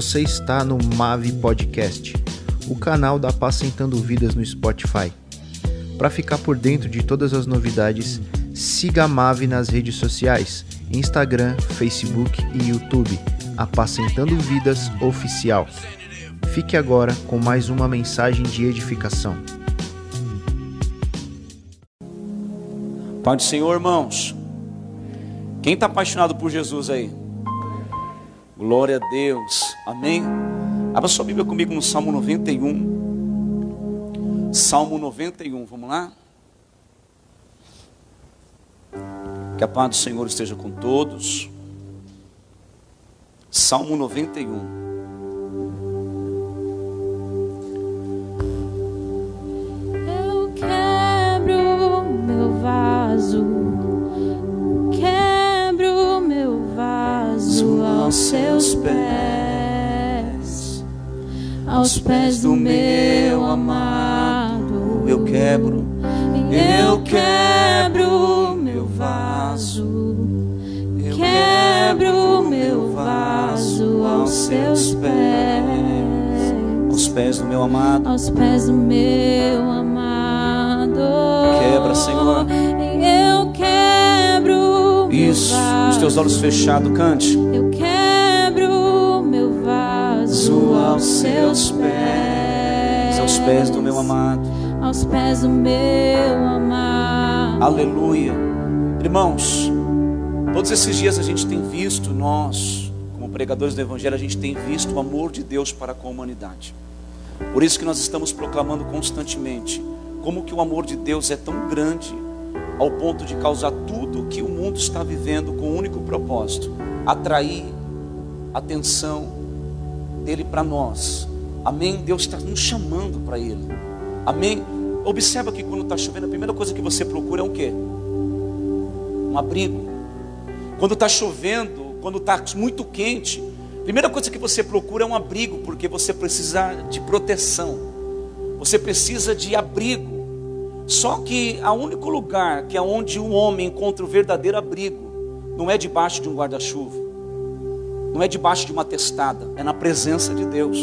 Você está no Mave Podcast, o canal da Apacentando Vidas no Spotify. Para ficar por dentro de todas as novidades, siga a Mave nas redes sociais, Instagram, Facebook e YouTube, Apacentando Vidas Oficial. Fique agora com mais uma mensagem de edificação. Pai do Senhor, irmãos. Quem está apaixonado por Jesus aí? Glória a Deus. Amém. Abra sua Bíblia comigo no Salmo 91. Salmo 91, vamos lá? Que a paz do Senhor esteja com todos. Salmo 91. Aos seus pés, aos pés do meu amado. Eu quebro, eu quebro meu vaso, eu quebro meu vaso aos seus pés. aos pés do meu amado. aos pés do meu amado. Quebra, Senhor. Eu quebro Isso, os teus olhos fechados, cante. Eu aos seus pés. Aos pés do meu amado. Aos pés do meu amado. Aleluia. Irmãos, todos esses dias a gente tem visto, nós, como pregadores do Evangelho, a gente tem visto o amor de Deus para com a humanidade. Por isso que nós estamos proclamando constantemente como que o amor de Deus é tão grande ao ponto de causar tudo o que o mundo está vivendo com um único propósito: atrair atenção dele para nós. Amém? Deus está nos chamando para ele. Amém? Observa que quando está chovendo, a primeira coisa que você procura é o quê? Um abrigo. Quando está chovendo, quando está muito quente, a primeira coisa que você procura é um abrigo, porque você precisa de proteção. Você precisa de abrigo. Só que o único lugar que é onde o homem encontra o verdadeiro abrigo não é debaixo de um guarda-chuva, não é debaixo de uma testada, é na presença de Deus.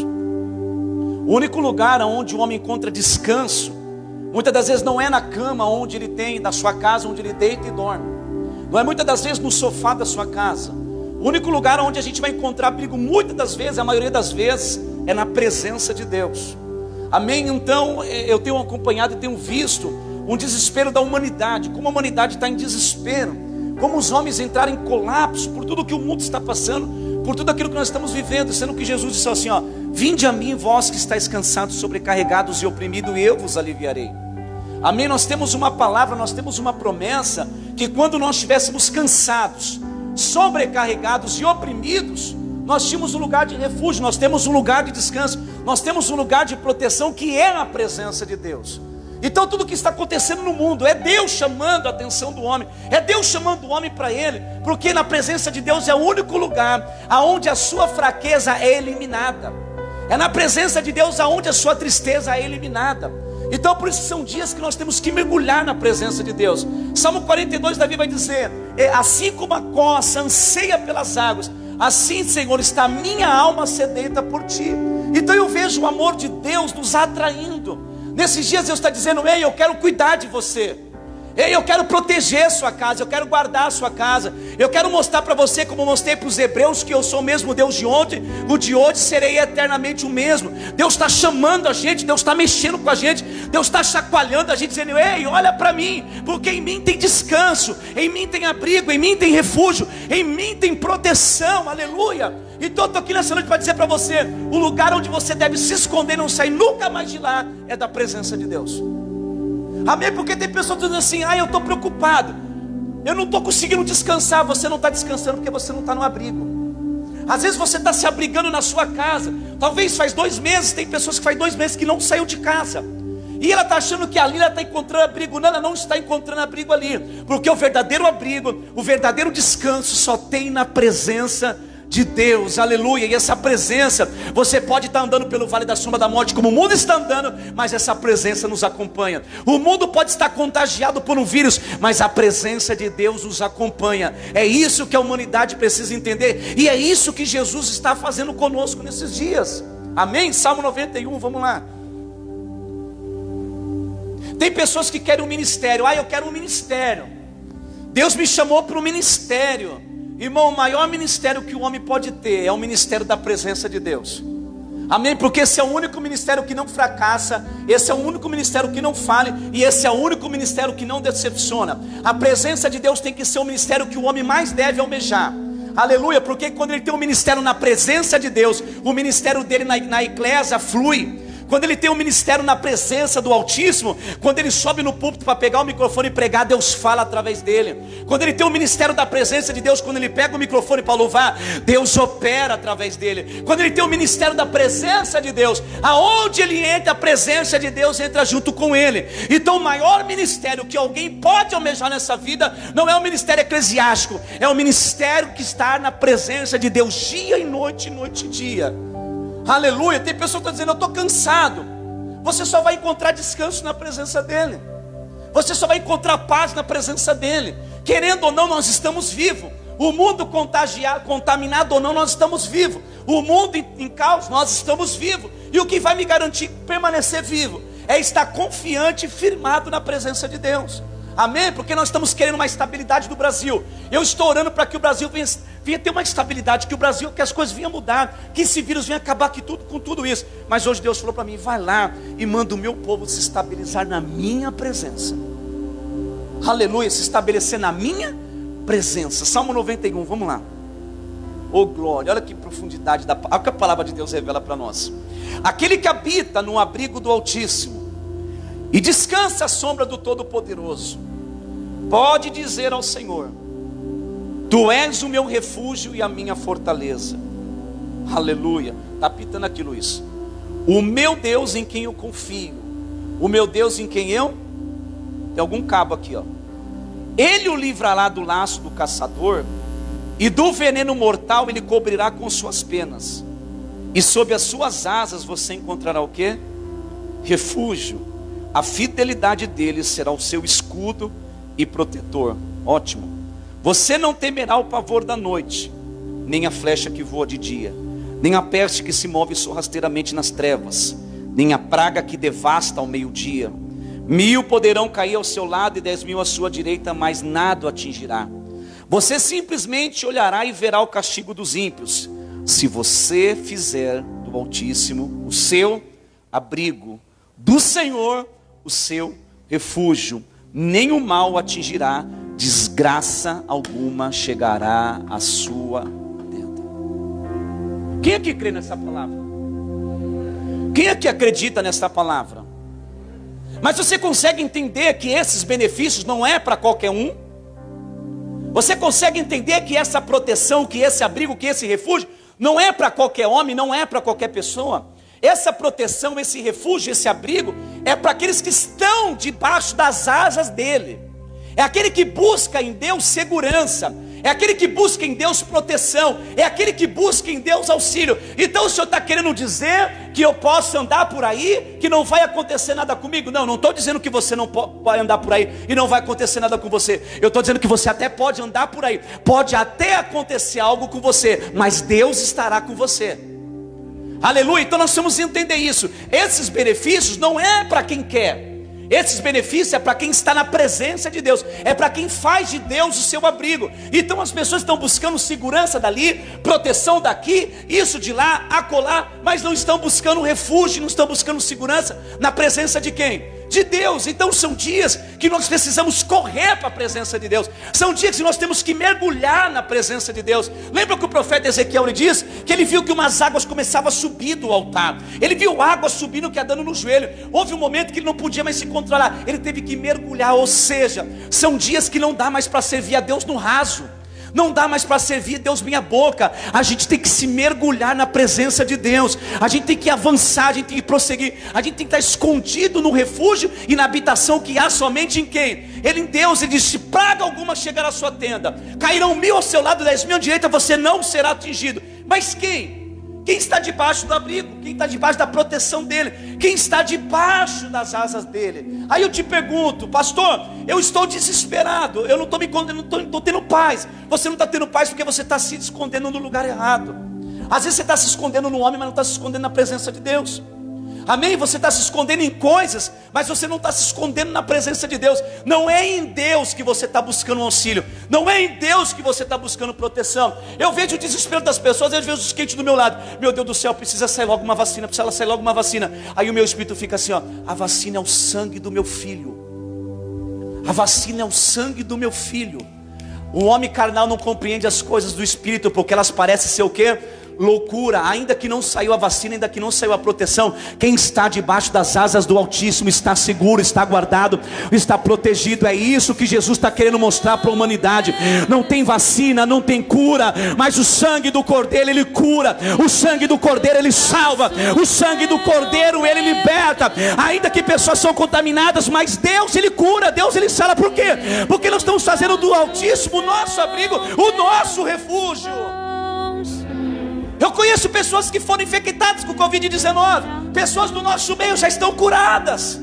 O único lugar onde o homem encontra descanso, muitas das vezes não é na cama onde ele tem, na sua casa, onde ele deita e dorme. Não é muitas das vezes no sofá da sua casa. O único lugar onde a gente vai encontrar abrigo, muitas das vezes, a maioria das vezes, é na presença de Deus. Amém? Então, eh, eu tenho acompanhado e tenho visto um desespero da humanidade, como a humanidade está em desespero, como os homens entraram em colapso por tudo que o mundo está passando, por tudo aquilo que nós estamos vivendo, sendo que Jesus disse assim: ó, Vinde a mim, vós que estáis cansados, sobrecarregados e oprimidos, e eu vos aliviarei. Amém? Nós temos uma palavra, nós temos uma promessa que quando nós estivéssemos cansados, sobrecarregados e oprimidos, nós tínhamos um lugar de refúgio, nós temos um lugar de descanso, nós temos um lugar de proteção que é na presença de Deus. Então tudo que está acontecendo no mundo é Deus chamando a atenção do homem, é Deus chamando o homem para Ele, porque na presença de Deus é o único lugar aonde a sua fraqueza é eliminada. É na presença de Deus aonde a sua tristeza é eliminada. Então, por isso são dias que nós temos que mergulhar na presença de Deus. Salmo 42, Davi vai dizer: "É, Assim como a coça anseia pelas águas, assim, Senhor, está minha alma sedenta por ti. Então eu vejo o amor de Deus nos atraindo. Nesses dias Deus está dizendo: Ei, eu quero cuidar de você. Ei, eu quero proteger sua casa, eu quero guardar sua casa. Eu quero mostrar para você, como mostrei para os hebreus, que eu sou o mesmo Deus de ontem, o de hoje serei eternamente o mesmo. Deus está chamando a gente, Deus está mexendo com a gente, Deus está chacoalhando a gente, dizendo: Ei, olha para mim, porque em mim tem descanso, em mim tem abrigo, em mim tem refúgio, em mim tem proteção, aleluia. Então eu estou aqui nessa noite para dizer para você: o lugar onde você deve se esconder e não sair nunca mais de lá é da presença de Deus. Amém? Porque tem pessoas dizendo assim: ah, eu estou preocupado, eu não estou conseguindo descansar. Você não está descansando porque você não está no abrigo. Às vezes você está se abrigando na sua casa. Talvez faz dois meses, tem pessoas que faz dois meses que não saiu de casa. E ela está achando que ali ela está encontrando abrigo. Não, ela não está encontrando abrigo ali. Porque o verdadeiro abrigo, o verdadeiro descanso só tem na presença de Deus, aleluia, e essa presença, você pode estar andando pelo vale da sombra da morte, como o mundo está andando, mas essa presença nos acompanha. O mundo pode estar contagiado por um vírus, mas a presença de Deus nos acompanha. É isso que a humanidade precisa entender, e é isso que Jesus está fazendo conosco nesses dias. Amém? Salmo 91, vamos lá. Tem pessoas que querem um ministério, ah, eu quero um ministério. Deus me chamou para o ministério. Irmão, o maior ministério que o homem pode ter é o ministério da presença de Deus. Amém? Porque esse é o único ministério que não fracassa, esse é o único ministério que não fale, e esse é o único ministério que não decepciona. A presença de Deus tem que ser o ministério que o homem mais deve almejar. Aleluia, porque quando ele tem um ministério na presença de Deus, o ministério dele na, na eclésia flui quando ele tem um ministério na presença do Altíssimo, quando ele sobe no púlpito para pegar o microfone e pregar, Deus fala através dele. Quando ele tem o ministério da presença de Deus, quando ele pega o microfone para louvar, Deus opera através dele. Quando ele tem o ministério da presença de Deus, aonde ele entra, a presença de Deus entra junto com ele. Então, o maior ministério que alguém pode almejar nessa vida não é o ministério eclesiástico, é o ministério que está na presença de Deus dia e noite, noite e dia. Aleluia. Tem pessoas que estão dizendo, eu estou cansado. Você só vai encontrar descanso na presença dEle. Você só vai encontrar paz na presença dEle. Querendo ou não, nós estamos vivos. O mundo contagiado, contaminado ou não, nós estamos vivos. O mundo em, em caos, nós estamos vivos. E o que vai me garantir permanecer vivo é estar confiante e firmado na presença de Deus. Amém? Porque nós estamos querendo uma estabilidade do Brasil. Eu estou orando para que o Brasil venha, venha, ter uma estabilidade, que o Brasil, que as coisas venham mudar, que esse vírus venha acabar aqui tudo, com tudo isso. Mas hoje Deus falou para mim: vai lá e manda o meu povo se estabilizar na minha presença. Aleluia, se estabelecer na minha presença. Salmo 91, vamos lá. Oh glória, olha que profundidade da olha que a palavra de Deus revela para nós. Aquele que habita no abrigo do Altíssimo e descansa à sombra do Todo-Poderoso, pode dizer ao Senhor: Tu és o meu refúgio e a minha fortaleza. Aleluia. Está pitando aqui, Luiz. O meu Deus em quem eu confio. O meu Deus em quem eu. Tem algum cabo aqui, ó. Ele o livrará do laço do caçador, e do veneno mortal ele cobrirá com suas penas. E sob as suas asas você encontrará o que? Refúgio a fidelidade dele será o seu escudo e protetor. Ótimo. Você não temerá o pavor da noite, nem a flecha que voa de dia, nem a peste que se move sorrasteiramente nas trevas, nem a praga que devasta ao meio-dia. Mil poderão cair ao seu lado e dez mil à sua direita, mas nada o atingirá. Você simplesmente olhará e verá o castigo dos ímpios, se você fizer do Altíssimo o seu abrigo, do Senhor o seu refúgio, nem o mal atingirá, desgraça alguma chegará à sua tenda. Quem aqui crê nessa palavra? Quem aqui acredita nessa palavra? Mas você consegue entender que esses benefícios não é para qualquer um? Você consegue entender que essa proteção, que esse abrigo, que esse refúgio não é para qualquer homem, não é para qualquer pessoa? Essa proteção, esse refúgio, esse abrigo é para aqueles que estão debaixo das asas dele. É aquele que busca em Deus segurança, é aquele que busca em Deus proteção, é aquele que busca em Deus auxílio. Então o Senhor está querendo dizer que eu posso andar por aí, que não vai acontecer nada comigo? Não, não estou dizendo que você não pode andar por aí e não vai acontecer nada com você. Eu estou dizendo que você até pode andar por aí, pode até acontecer algo com você, mas Deus estará com você. Aleluia. Então nós temos que entender isso. Esses benefícios não é para quem quer. Esses benefícios é para quem está na presença de Deus, é para quem faz de Deus o seu abrigo. Então as pessoas estão buscando segurança dali, proteção daqui, isso de lá, acolá, mas não estão buscando refúgio, não estão buscando segurança na presença de quem? De Deus. Então são dias que nós precisamos correr para a presença de Deus. São dias que nós temos que mergulhar na presença de Deus. Lembra que o profeta Ezequiel lhe diz que ele viu que umas águas começavam a subir do altar. Ele viu água subindo que dando no joelho. Houve um momento que ele não podia mais se controlar. Ele teve que mergulhar, ou seja, são dias que não dá mais para servir a Deus no raso. Não dá mais para servir Deus minha boca. A gente tem que se mergulhar na presença de Deus. A gente tem que avançar, a gente tem que prosseguir. A gente tem que estar escondido no refúgio e na habitação que há somente em quem? Ele em Deus, ele disse: praga alguma chegar à sua tenda. Cairão mil ao seu lado, dez mil à direita, você não será atingido. Mas quem? Quem está debaixo do abrigo? Quem está debaixo da proteção dele? Quem está debaixo das asas dele? Aí eu te pergunto, pastor, eu estou desesperado, eu não estou me condenando, não estou tendo paz. Você não está tendo paz porque você está se escondendo no lugar errado. Às vezes você está se escondendo no homem, mas não está se escondendo na presença de Deus. Amém? Você está se escondendo em coisas, mas você não está se escondendo na presença de Deus. Não é em Deus que você está buscando um auxílio. Não é em Deus que você está buscando proteção. Eu vejo o desespero das pessoas, eu vejo os quentes do meu lado. Meu Deus do céu, precisa sair logo uma vacina, precisa sair logo uma vacina. Aí o meu espírito fica assim: ó, a vacina é o sangue do meu filho. A vacina é o sangue do meu filho. O homem carnal não compreende as coisas do espírito, porque elas parecem ser o quê? Loucura, ainda que não saiu a vacina, ainda que não saiu a proteção, quem está debaixo das asas do Altíssimo está seguro, está guardado, está protegido. É isso que Jesus está querendo mostrar para a humanidade. Não tem vacina, não tem cura, mas o sangue do Cordeiro ele cura, o sangue do Cordeiro ele salva, o sangue do Cordeiro ele liberta. Ainda que pessoas são contaminadas, mas Deus ele cura, Deus ele salva. Por quê? Porque nós estamos fazendo do Altíssimo o nosso abrigo, o nosso refúgio. Eu conheço pessoas que foram infectadas com Covid-19. Pessoas do nosso meio já estão curadas.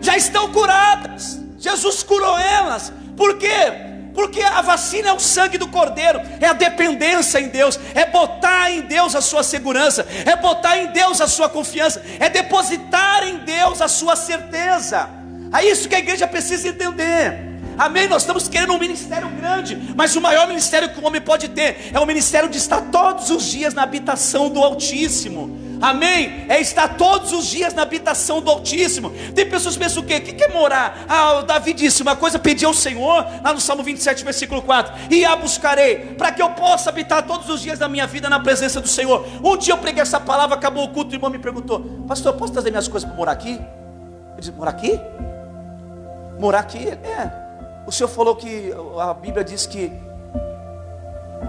Já estão curadas. Jesus curou elas. Por quê? Porque a vacina é o sangue do cordeiro, é a dependência em Deus, é botar em Deus a sua segurança, é botar em Deus a sua confiança, é depositar em Deus a sua certeza. É isso que a igreja precisa entender. Amém? Nós estamos querendo um ministério grande, mas o maior ministério que o homem pode ter é o ministério de estar todos os dias na habitação do Altíssimo. Amém? É estar todos os dias na habitação do Altíssimo. Tem pessoas que pensam o quê? O que é morar? Ah, Davi disse uma coisa, pedi ao Senhor, lá no Salmo 27, versículo 4: E a buscarei, para que eu possa habitar todos os dias da minha vida na presença do Senhor. Um dia eu preguei essa palavra, acabou o culto, e o irmão me perguntou: Pastor, posso trazer minhas coisas para morar aqui? Eu disse: Morar aqui? Morar aqui? É. O senhor falou que a Bíblia diz que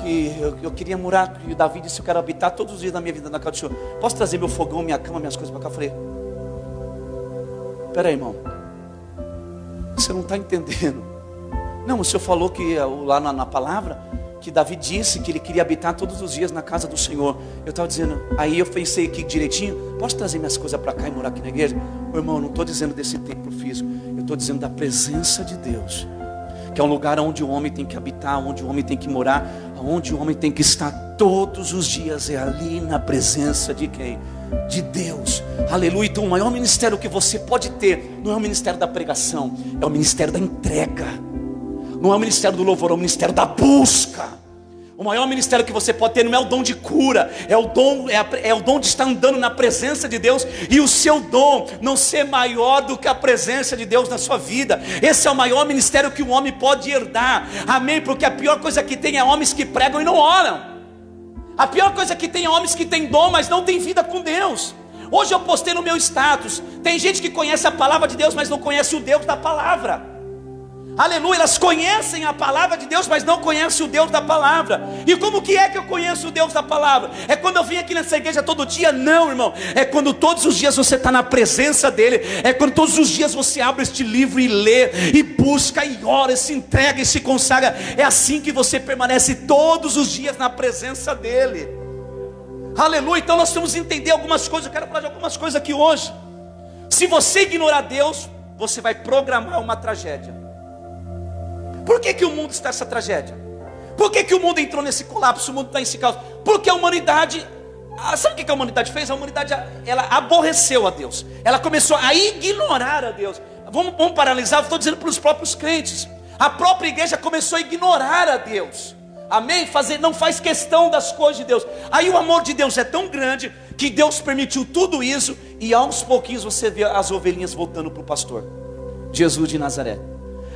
que eu, eu queria morar, e Davi disse: Eu quero habitar todos os dias da minha vida na casa do Senhor. Posso trazer meu fogão, minha cama, minhas coisas para cá? Eu falei: Peraí, irmão, você não está entendendo. Não, o senhor falou que lá na, na, palavra que Davi disse que ele queria habitar todos os dias na casa do Senhor. Eu estava dizendo, aí eu pensei aqui direitinho: Posso trazer minhas coisas para cá e morar aqui na igreja? Meu irmão, não estou dizendo desse templo físico, eu estou dizendo da presença de Deus que é um lugar onde o homem tem que habitar, onde o homem tem que morar, onde o homem tem que estar todos os dias, é ali na presença de quem? De Deus, aleluia. Então, o maior ministério que você pode ter não é o ministério da pregação, é o ministério da entrega, não é o ministério do louvor, é o ministério da busca. O maior ministério que você pode ter não é o dom de cura, é o dom, é, a, é, o dom de estar andando na presença de Deus e o seu dom não ser maior do que a presença de Deus na sua vida. Esse é o maior ministério que um homem pode herdar. Amém? Porque a pior coisa que tem é homens que pregam e não oram. A pior coisa que tem é homens que têm dom, mas não têm vida com Deus. Hoje eu postei no meu status. Tem gente que conhece a palavra de Deus, mas não conhece o Deus da palavra. Aleluia, elas conhecem a palavra de Deus, mas não conhecem o Deus da palavra. E como que é que eu conheço o Deus da palavra? É quando eu vim aqui nessa igreja todo dia? Não, irmão. É quando todos os dias você está na presença dEle. É quando todos os dias você abre este livro e lê, e busca, e ora, e se entrega e se consagra. É assim que você permanece todos os dias na presença dEle. Aleluia. Então nós temos que entender algumas coisas. Eu quero falar de algumas coisas aqui hoje. Se você ignorar Deus, você vai programar uma tragédia. Por que, que o mundo está nessa tragédia? Por que, que o mundo entrou nesse colapso? O mundo está nesse caos? Porque a humanidade. Ah, sabe o que a humanidade fez? A humanidade ela aborreceu a Deus. Ela começou a ignorar a Deus. Vamos, vamos paralisar, estou dizendo para os próprios crentes. A própria igreja começou a ignorar a Deus. Amém? Fazer, não faz questão das coisas de Deus. Aí o amor de Deus é tão grande que Deus permitiu tudo isso e aos pouquinhos você vê as ovelhinhas voltando para o pastor. Jesus de Nazaré.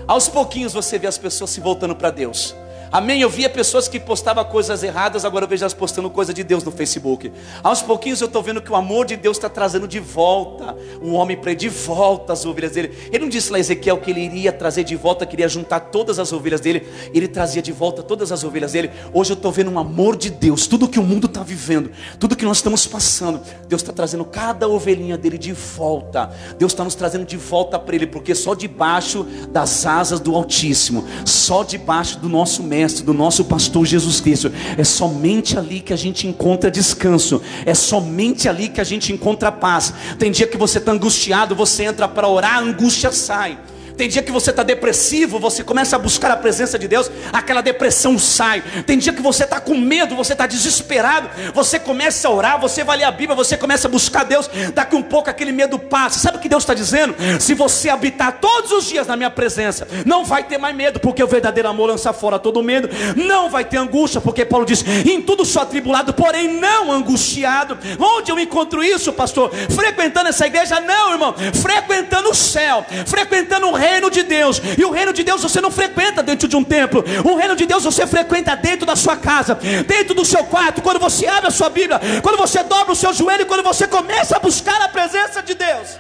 Aos pouquinhos você vê as pessoas se voltando para Deus. Amém? Eu via pessoas que postavam coisas erradas, agora eu vejo elas postando coisa de Deus no Facebook. Aos pouquinhos eu estou vendo que o amor de Deus está trazendo de volta o homem para de volta as ovelhas dele. Ele não disse lá Ezequiel que ele iria trazer de volta, queria juntar todas as ovelhas dele. Ele trazia de volta todas as ovelhas dele. Hoje eu estou vendo um amor de Deus. Tudo que o mundo está vivendo, tudo que nós estamos passando, Deus está trazendo cada ovelhinha dele de volta. Deus está nos trazendo de volta para ele, porque só debaixo das asas do Altíssimo, só debaixo do nosso mestre mestre, do nosso pastor Jesus Cristo. É somente ali que a gente encontra descanso, é somente ali que a gente encontra paz. Tem dia que você está angustiado, você entra para orar, a angústia sai. Tem dia que você está depressivo, você começa a buscar a presença de Deus, aquela depressão sai. Tem dia que você está com medo, você está desesperado, você começa a orar, você vai ler a Bíblia, você começa a buscar Deus, daqui um pouco aquele medo passa. Sabe o que Deus está dizendo? Se você habitar todos os dias na minha presença, não vai ter mais medo, porque o verdadeiro amor lança fora todo medo, não vai ter angústia, porque Paulo diz: em tudo sou atribulado, porém não angustiado. Onde eu encontro isso, pastor? Frequentando essa igreja? Não, irmão, frequentando o céu, frequentando o reino de Deus. E o reino de Deus você não frequenta dentro de um templo. O reino de Deus você frequenta dentro da sua casa, dentro do seu quarto, quando você abre a sua Bíblia, quando você dobra o seu joelho, quando você começa a buscar a presença de Deus.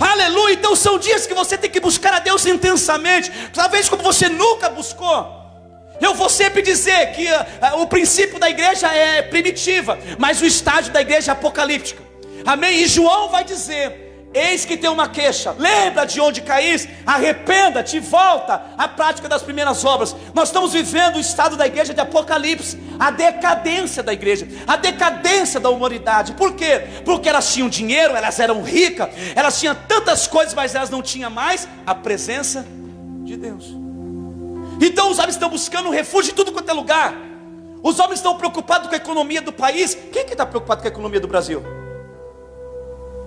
Aleluia. Então são dias que você tem que buscar a Deus intensamente, talvez como você nunca buscou. Eu vou sempre dizer que uh, o princípio da igreja é primitiva, mas o estágio da igreja é apocalíptica. Amém? E João vai dizer Eis que tem uma queixa. Lembra de onde caís? Arrependa-te e volta à prática das primeiras obras. Nós estamos vivendo o estado da igreja de Apocalipse, a decadência da igreja, a decadência da humanidade. Por quê? Porque elas tinham dinheiro, elas eram ricas, elas tinham tantas coisas, mas elas não tinham mais a presença de Deus. Então os homens estão buscando refúgio em tudo quanto é lugar. Os homens estão preocupados com a economia do país. Quem que está preocupado com a economia do Brasil?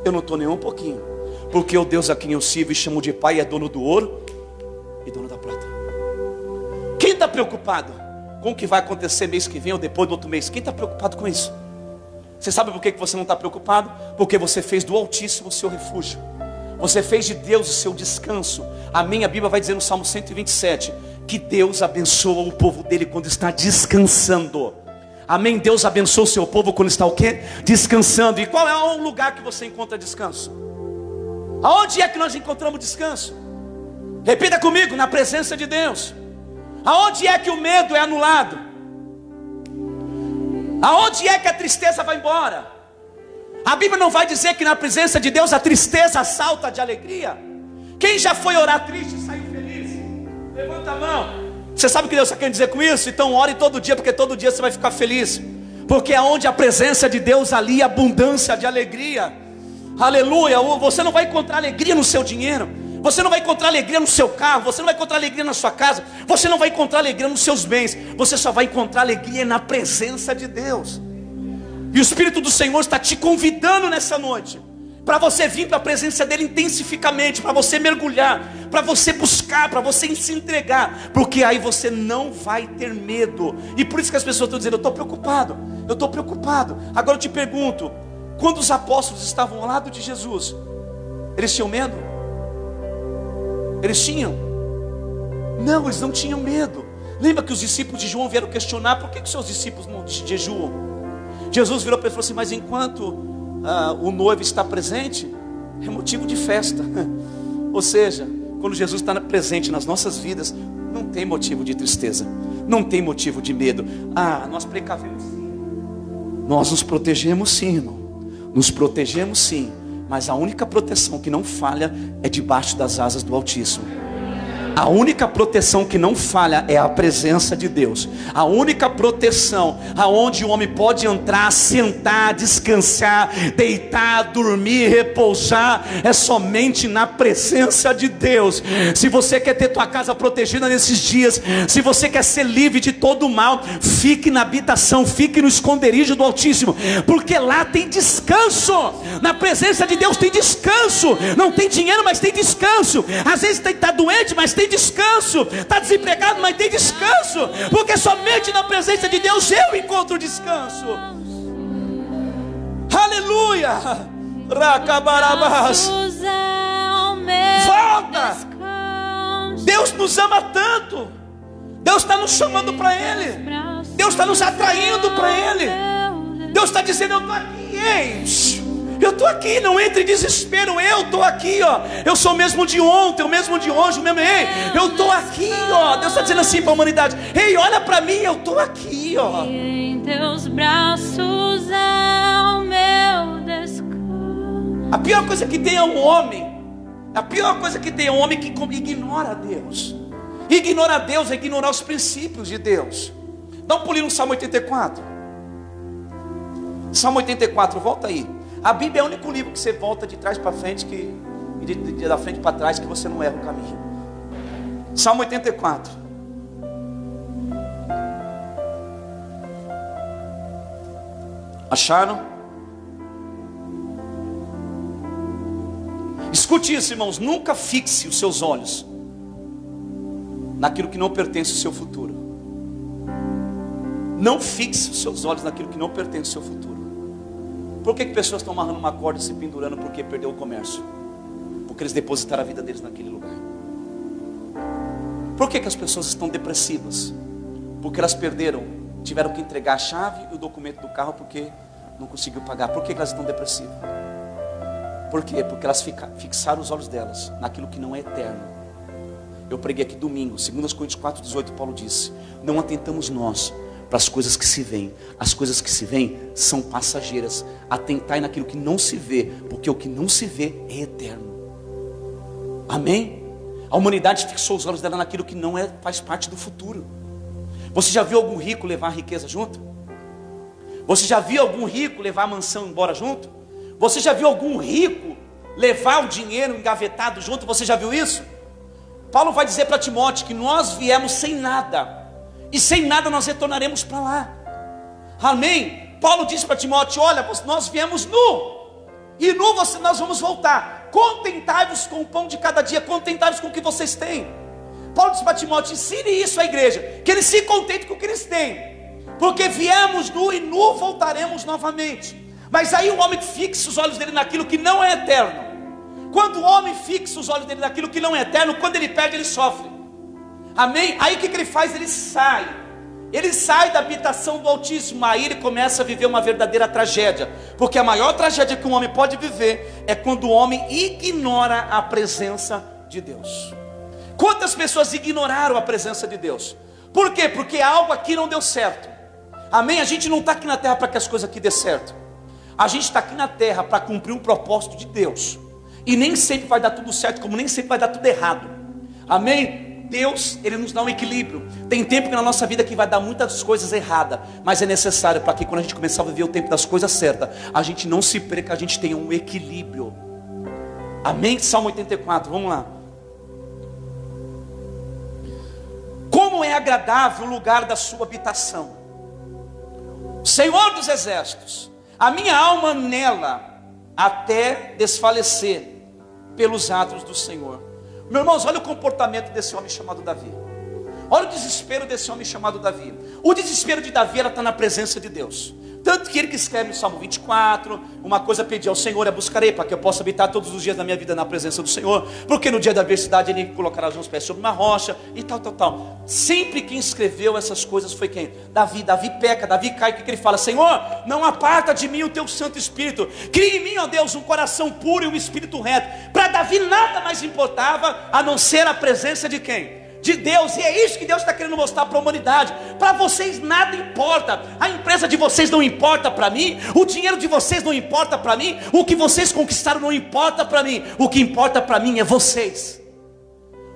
Eu não estou nem um pouquinho. Porque o Deus a quem eu sirvo e chamo de Pai é dono do ouro e dono da prata. Quem está preocupado com o que vai acontecer mês que vem ou depois do outro mês? Quem está preocupado com isso? Você sabe por que você não está preocupado? Porque você fez do Altíssimo o seu refúgio. Você fez de Deus o seu descanso. A minha Bíblia vai dizer no Salmo 127 que Deus abençoa o povo dele quando está descansando. Amém? Deus abençoe o seu povo quando está o quê? Descansando. E qual é o lugar que você encontra descanso? Aonde é que nós encontramos descanso? Repita comigo, na presença de Deus. Aonde é que o medo é anulado? Aonde é que a tristeza vai embora? A Bíblia não vai dizer que na presença de Deus a tristeza salta de alegria. Quem já foi orar triste e saiu feliz? Levanta a mão. Você sabe o que Deus está querendo dizer com isso? Então ore todo dia, porque todo dia você vai ficar feliz. Porque aonde a presença de Deus ali, abundância de alegria. Aleluia. Você não vai encontrar alegria no seu dinheiro. Você não vai encontrar alegria no seu carro, você não vai encontrar alegria na sua casa, você não vai encontrar alegria nos seus bens, você só vai encontrar alegria na presença de Deus. E o Espírito do Senhor está te convidando nessa noite para você vir para a presença dele intensificamente, para você mergulhar, para você buscar, para você se entregar, porque aí você não vai ter medo. E por isso que as pessoas estão dizendo: Eu estou preocupado, eu estou preocupado. Agora eu te pergunto: quando os apóstolos estavam ao lado de Jesus, eles tinham medo? Eles tinham? Não, eles não tinham medo. Lembra que os discípulos de João vieram questionar por que, que seus discípulos não jejuam? Jesus virou para ele e falou assim: Mas enquanto ah, o noivo está presente, é motivo de festa. Ou seja, quando Jesus está presente nas nossas vidas, não tem motivo de tristeza, não tem motivo de medo. Ah, nós precavemos sim, nós nos protegemos sim, irmão, nos protegemos sim, mas a única proteção que não falha é debaixo das asas do Altíssimo. A única proteção que não falha é a presença de Deus. A única proteção aonde o homem pode entrar, sentar, descansar, deitar, dormir, repousar é somente na presença de Deus. Se você quer ter tua casa protegida nesses dias, se você quer ser livre de todo o mal, fique na habitação, fique no esconderijo do Altíssimo, porque lá tem descanso. Na presença de Deus tem descanso. Não tem dinheiro, mas tem descanso. Às vezes está doente, mas tem tem descanso. Está desempregado, mas tem descanso. Porque somente na presença de Deus eu encontro descanso. Aleluia. Racabarabás. Volta. Deus nos ama tanto. Deus está nos chamando para Ele. Deus está nos atraindo para Ele. Deus está dizendo: Eu estou aqui, ei. Eu estou aqui, não entre em desespero. Eu estou aqui, ó. Eu sou o mesmo de ontem, o mesmo de hoje, o mesmo. Ei, eu estou aqui, ó. Deus está dizendo assim para a humanidade: Ei, olha para mim, eu estou aqui, ó. Em teus braços é o meu descanso. A pior coisa que tem é um homem. A pior coisa que tem é um homem que ignora Deus. Ignorar Deus é ignorar os princípios de Deus. Dá um pulinho no Salmo 84. Salmo 84, volta aí. A Bíblia é o único livro que você volta de trás para frente que, e de, de, da frente para trás que você não erra o caminho. Salmo 84. Acharam? Escute isso, irmãos. Nunca fixe os seus olhos naquilo que não pertence ao seu futuro. Não fixe os seus olhos naquilo que não pertence ao seu futuro. Por que, que pessoas estão amarrando uma corda e se pendurando porque perdeu o comércio? Porque eles depositaram a vida deles naquele lugar. Por que, que as pessoas estão depressivas? Porque elas perderam, tiveram que entregar a chave e o documento do carro porque não conseguiu pagar. Por que, que elas estão depressivas? Por quê? Porque elas fixaram os olhos delas naquilo que não é eterno. Eu preguei aqui domingo, 2 Coríntios 4,18, Paulo disse: Não atentamos nós para as coisas que se veem. As coisas que se veem são passageiras. Atentai naquilo que não se vê, porque o que não se vê é eterno. Amém? A humanidade fixou os olhos dela naquilo que não é, faz parte do futuro. Você já viu algum rico levar a riqueza junto? Você já viu algum rico levar a mansão embora junto? Você já viu algum rico levar o dinheiro engavetado junto? Você já viu isso? Paulo vai dizer para Timóteo que nós viemos sem nada e sem nada nós retornaremos para lá. Amém? Paulo disse para Timóteo: Olha, nós viemos nu, e nu você, nós vamos voltar. Contentai-vos com o pão de cada dia, contentai-vos com o que vocês têm. Paulo disse para Timóteo: ensine isso à igreja, que eles se contentem com o que eles têm, porque viemos nu e nu voltaremos novamente. Mas aí o homem fixa os olhos dele naquilo que não é eterno. Quando o homem fixa os olhos dele naquilo que não é eterno, quando ele perde, ele sofre. Amém? Aí o que, que ele faz? Ele sai. Ele sai da habitação do Altíssimo, aí ele começa a viver uma verdadeira tragédia, porque a maior tragédia que um homem pode viver é quando o homem ignora a presença de Deus. Quantas pessoas ignoraram a presença de Deus? Por quê? Porque algo aqui não deu certo. Amém? A gente não está aqui na terra para que as coisas aqui dê certo. A gente está aqui na terra para cumprir um propósito de Deus. E nem sempre vai dar tudo certo, como nem sempre vai dar tudo errado. Amém? Deus, Ele nos dá um equilíbrio. Tem tempo que na nossa vida que vai dar muitas coisas erradas, mas é necessário para que quando a gente começar a viver o tempo das coisas certas, a gente não se perca, a gente tenha um equilíbrio. Amém? Salmo 84, vamos lá. Como é agradável o lugar da sua habitação, Senhor dos exércitos, a minha alma nela até desfalecer pelos atos do Senhor. Meus irmãos, olha o comportamento desse homem chamado Davi. Olha o desespero desse homem chamado Davi. O desespero de Davi está na presença de Deus. Tanto que ele que escreve no Salmo 24, uma coisa pedir ao Senhor é buscarei, para que eu possa habitar todos os dias da minha vida na presença do Senhor, porque no dia da adversidade ele colocará os meus pés sobre uma rocha, e tal, tal, tal. Sempre quem escreveu essas coisas foi quem? Davi. Davi peca, Davi cai, o que ele fala? Senhor, não aparta de mim o teu Santo Espírito, crie em mim, ó Deus, um coração puro e um espírito reto. Para Davi nada mais importava a não ser a presença de quem? De Deus, e é isso que Deus está querendo mostrar para a humanidade. Para vocês nada importa, a empresa de vocês não importa para mim, o dinheiro de vocês não importa para mim, o que vocês conquistaram não importa para mim, o que importa para mim é vocês.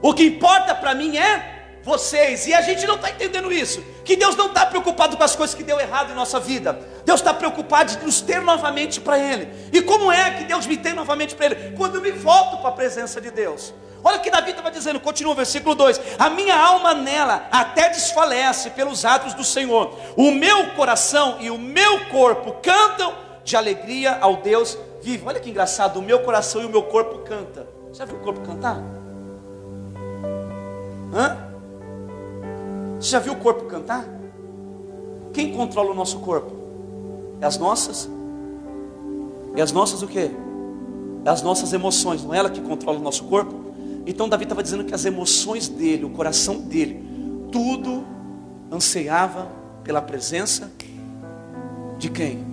O que importa para mim é vocês, e a gente não está entendendo isso, que Deus não está preocupado com as coisas que deu errado em nossa vida, Deus está preocupado de nos ter novamente para Ele. E como é que Deus me tem novamente para Ele? Quando eu me volto para a presença de Deus. Olha o que Davi estava dizendo, continua o versículo 2: A minha alma nela até desfalece pelos atos do Senhor, o meu coração e o meu corpo cantam de alegria ao Deus vivo. Olha que engraçado, o meu coração e o meu corpo canta. Já viu o corpo cantar? Hã? Você já viu o corpo cantar? Quem controla o nosso corpo? É as nossas? É as nossas o quê? É as nossas emoções, não é ela que controla o nosso corpo? Então Davi estava dizendo que as emoções dele, o coração dele, tudo ansiava pela presença de quem?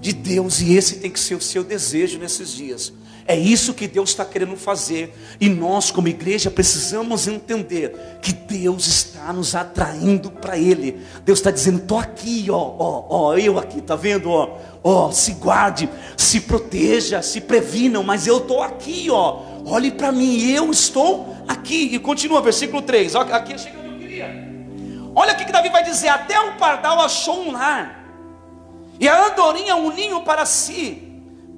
De Deus, e esse tem que ser o seu desejo nesses dias. É isso que Deus está querendo fazer. E nós, como igreja, precisamos entender que Deus está nos atraindo para Ele. Deus está dizendo: estou aqui, ó, ó, ó, eu aqui, tá vendo, ó, ó, se guarde, se proteja, se previnam, mas eu estou aqui, ó. Olhe para mim, eu estou aqui. E continua, versículo 3. Aqui é chegando eu queria. Olha o que Davi vai dizer: até o pardal achou um lar, e a andorinha um ninho para si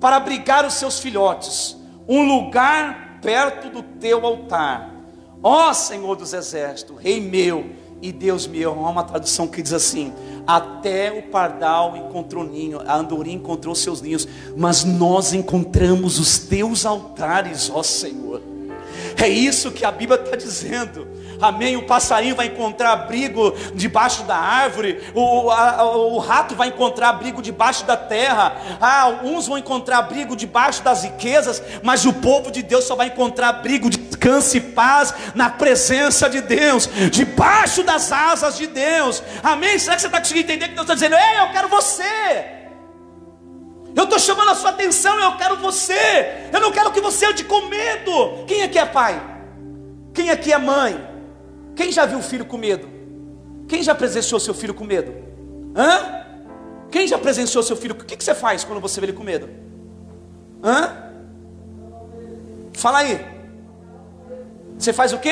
para abrigar os seus filhotes, um lugar perto do teu altar. Ó Senhor dos exércitos, Rei meu e Deus meu. Há uma tradução que diz assim: Até o pardal encontrou ninho, a andorinha encontrou seus ninhos, mas nós encontramos os teus altares, ó Senhor. É isso que a Bíblia está dizendo. Amém. O passarinho vai encontrar abrigo debaixo da árvore, o, a, o rato vai encontrar abrigo debaixo da terra. Ah, uns vão encontrar abrigo debaixo das riquezas, mas o povo de Deus só vai encontrar abrigo, descanso e paz na presença de Deus, debaixo das asas de Deus. Amém. Será que você está conseguindo entender que Deus está dizendo? Ei, eu quero você. Eu estou chamando a sua atenção, eu quero você. Eu não quero que você ande com medo. Quem aqui é pai? Quem aqui é mãe? Quem já viu o filho com medo? Quem já presenciou seu filho com medo? Hã? Quem já presenciou seu filho? O que, que você faz quando você vê ele com medo? Hã? Fala aí. Você faz o quê?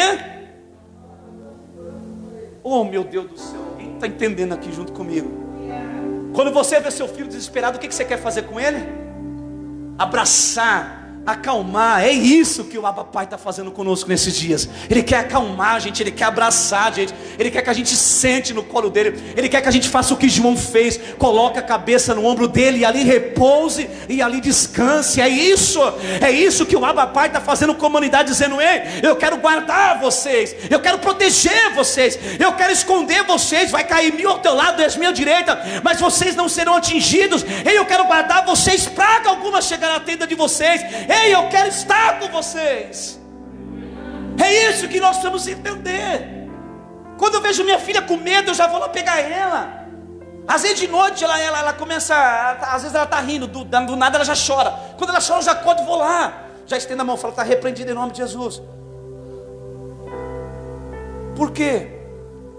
Oh meu Deus do céu, quem está entendendo aqui junto comigo? Quando você vê seu filho desesperado, o que, que você quer fazer com ele? Abraçar, acalmar. É isso que o Abba Pai está fazendo conosco nesses dias. Ele quer acalmar a gente, ele quer abraçar a gente, ele quer que a gente sente no colo dele, ele quer que a gente faça o que João fez, coloque a cabeça no ombro dele e ali repouse e ali descanse. É isso, é isso que o Abba Pai está fazendo com a humanidade, dizendo: Ei, eu quero guardar vocês, eu quero proteger vocês, eu quero esconder vocês. Vai cair mil ao teu lado, dez mil à direita, mas vocês não serão atingidos. Ei, eu quero guardar vocês, praga alguma chegar na tenda de vocês. Ei, eu quero estar com vocês. É isso que nós precisamos entender. Quando eu vejo minha filha com medo, eu já vou lá pegar ela. Às vezes de noite ela, ela, ela começa, tá, às vezes ela está rindo, do, do, nada ela já chora. Quando ela chora, eu já acordo e vou lá. Já estendo a mão, falo, está repreendido em nome de Jesus. Por quê?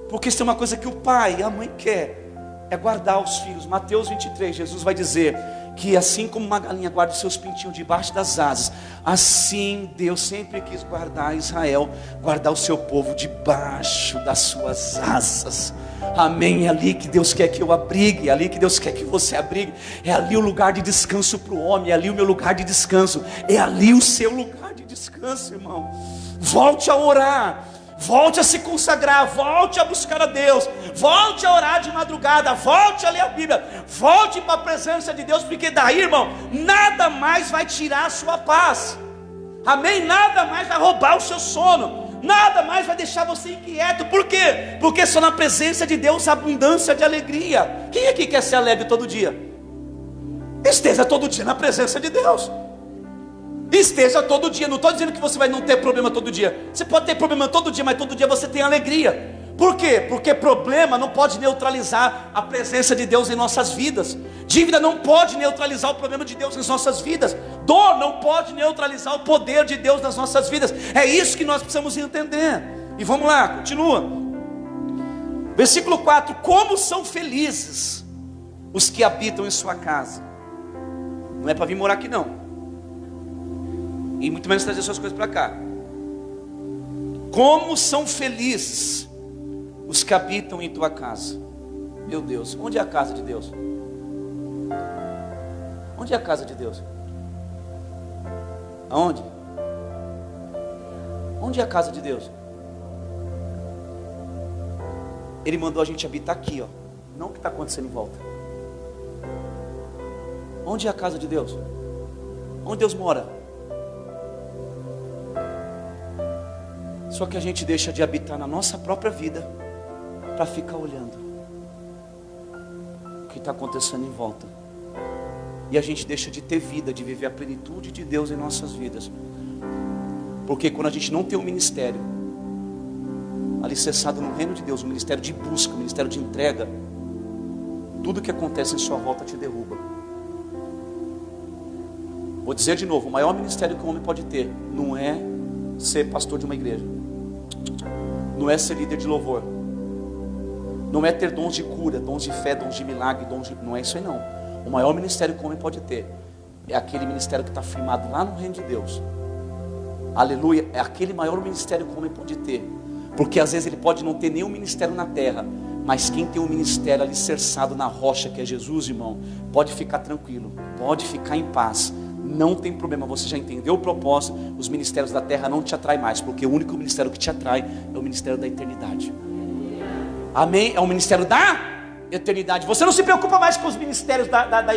Porque isso é uma coisa que o pai e a mãe quer, é guardar os filhos. Mateus 23, Jesus vai dizer: que assim como uma galinha guarda os seus pintinhos debaixo das asas, assim Deus sempre quis guardar Israel, guardar o seu povo debaixo das suas asas. Amém. É ali que Deus quer que eu abrigue, é ali que Deus quer que você abrigue. É ali o lugar de descanso para o homem, é ali o meu lugar de descanso, é ali o seu lugar de descanso, irmão. Volte a orar Volte a se consagrar, volte a buscar a Deus, volte a orar de madrugada, volte a ler a Bíblia, volte para a presença de Deus, porque daí, irmão, nada mais vai tirar a sua paz, amém? Nada mais vai roubar o seu sono, nada mais vai deixar você inquieto, por quê? Porque só na presença de Deus há abundância de alegria. Quem aqui quer ser alegre todo dia? Esteja todo dia na presença de Deus. Esteja todo dia. Não estou dizendo que você vai não ter problema todo dia. Você pode ter problema todo dia, mas todo dia você tem alegria. Por quê? Porque problema não pode neutralizar a presença de Deus em nossas vidas. Dívida não pode neutralizar o problema de Deus em nossas vidas. Dor não pode neutralizar o poder de Deus nas nossas vidas. É isso que nós precisamos entender. E vamos lá, continua. Versículo 4: Como são felizes os que habitam em sua casa. Não é para vir morar aqui, não e muito menos trazer suas coisas para cá. Como são felizes os que habitam em tua casa. Meu Deus, onde é a casa de Deus? Onde é a casa de Deus? Aonde? Onde é a casa de Deus? Ele mandou a gente habitar aqui, ó. Não o que está acontecendo em volta. Onde é a casa de Deus? Onde Deus mora? Só que a gente deixa de habitar na nossa própria vida para ficar olhando o que está acontecendo em volta. E a gente deixa de ter vida, de viver a plenitude de Deus em nossas vidas. Porque quando a gente não tem um ministério, alicerçado no reino de Deus, um ministério de busca, um ministério de entrega, tudo que acontece em sua volta te derruba. Vou dizer de novo: o maior ministério que um homem pode ter não é ser pastor de uma igreja, não é ser líder de louvor, não é ter dons de cura, dons de fé, dons de milagre, dons de... não é isso aí não. O maior ministério que um homem pode ter é aquele ministério que está firmado lá no reino de Deus. Aleluia, é aquele maior ministério que o homem pode ter. Porque às vezes ele pode não ter nenhum ministério na terra, mas quem tem um ministério alicerçado na rocha, que é Jesus, irmão, pode ficar tranquilo, pode ficar em paz. Não tem problema, você já entendeu o propósito. Os ministérios da terra não te atraem mais, porque o único ministério que te atrai é o ministério da eternidade. Amém? É o ministério da eternidade. Você não se preocupa mais com os ministérios da, da, da.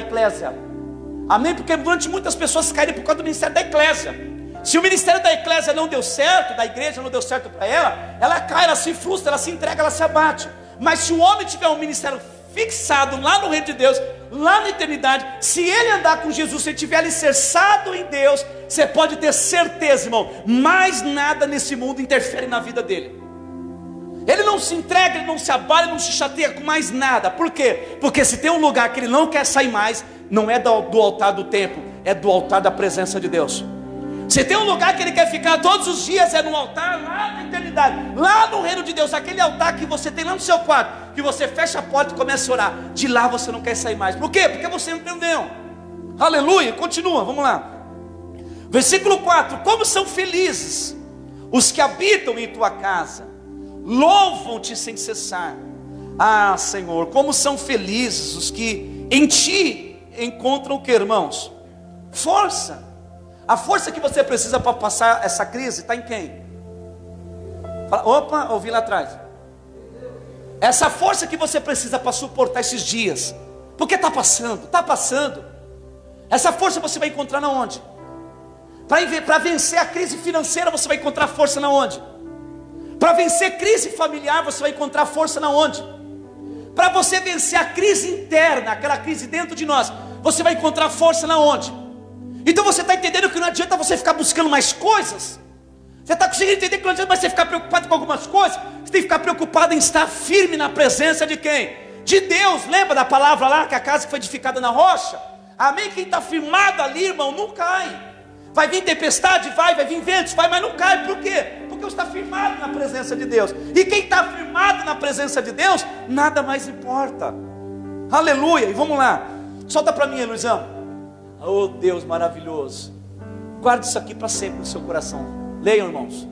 Amém? Porque durante muitas pessoas caíram por causa do ministério da eclésia. Se o ministério da eclésia não deu certo, da igreja não deu certo para ela, ela cai, ela se frustra, ela se entrega, ela se abate. Mas se o homem tiver um ministério fixado lá no reino de Deus, lá na eternidade, se ele andar com Jesus, se ele estiver alicerçado em Deus, você pode ter certeza, irmão, mais nada nesse mundo interfere na vida dele. Ele não se entrega, ele não se abala, ele não se chateia com mais nada. Por quê? Porque se tem um lugar que ele não quer sair mais, não é do altar do templo, é do altar da presença de Deus. Se tem um lugar que ele quer ficar todos os dias, é no altar lá na eternidade, lá no reino de Deus, aquele altar que você tem lá no seu quarto, que você fecha a porta e começa a orar. De lá você não quer sair mais. Por quê? Porque você entendeu. Aleluia, continua, vamos lá. Versículo 4: Como são felizes os que habitam em tua casa louvam-te sem cessar. Ah, Senhor, como são felizes os que em ti encontram o que, irmãos? Força. A força que você precisa para passar essa crise está em quem? Fala, opa, ouvi lá atrás. Essa força que você precisa para suportar esses dias, porque está passando, está passando. Essa força você vai encontrar na onde? Para vencer a crise financeira, você vai encontrar força na onde? Para vencer crise familiar, você vai encontrar força na onde? Para você vencer a crise interna, aquela crise dentro de nós, você vai encontrar força na onde? Então você está entendendo que não adianta você ficar buscando mais coisas. Você está conseguindo entender que não adianta mais você ficar preocupado com algumas coisas. Você tem que ficar preocupado em estar firme na presença de quem? De Deus. Lembra da palavra lá que a casa foi edificada na rocha? Amém? Quem está firmado ali, irmão, não cai. Vai vir tempestade? Vai, vai vir ventos? Vai, mas não cai. Por quê? porque está firmado na presença de Deus. E quem está firmado na presença de Deus, nada mais importa. Aleluia. E vamos lá. Solta para mim, Luizão. Oh Deus maravilhoso. Guarde isso aqui para sempre no seu coração. Leiam, irmãos.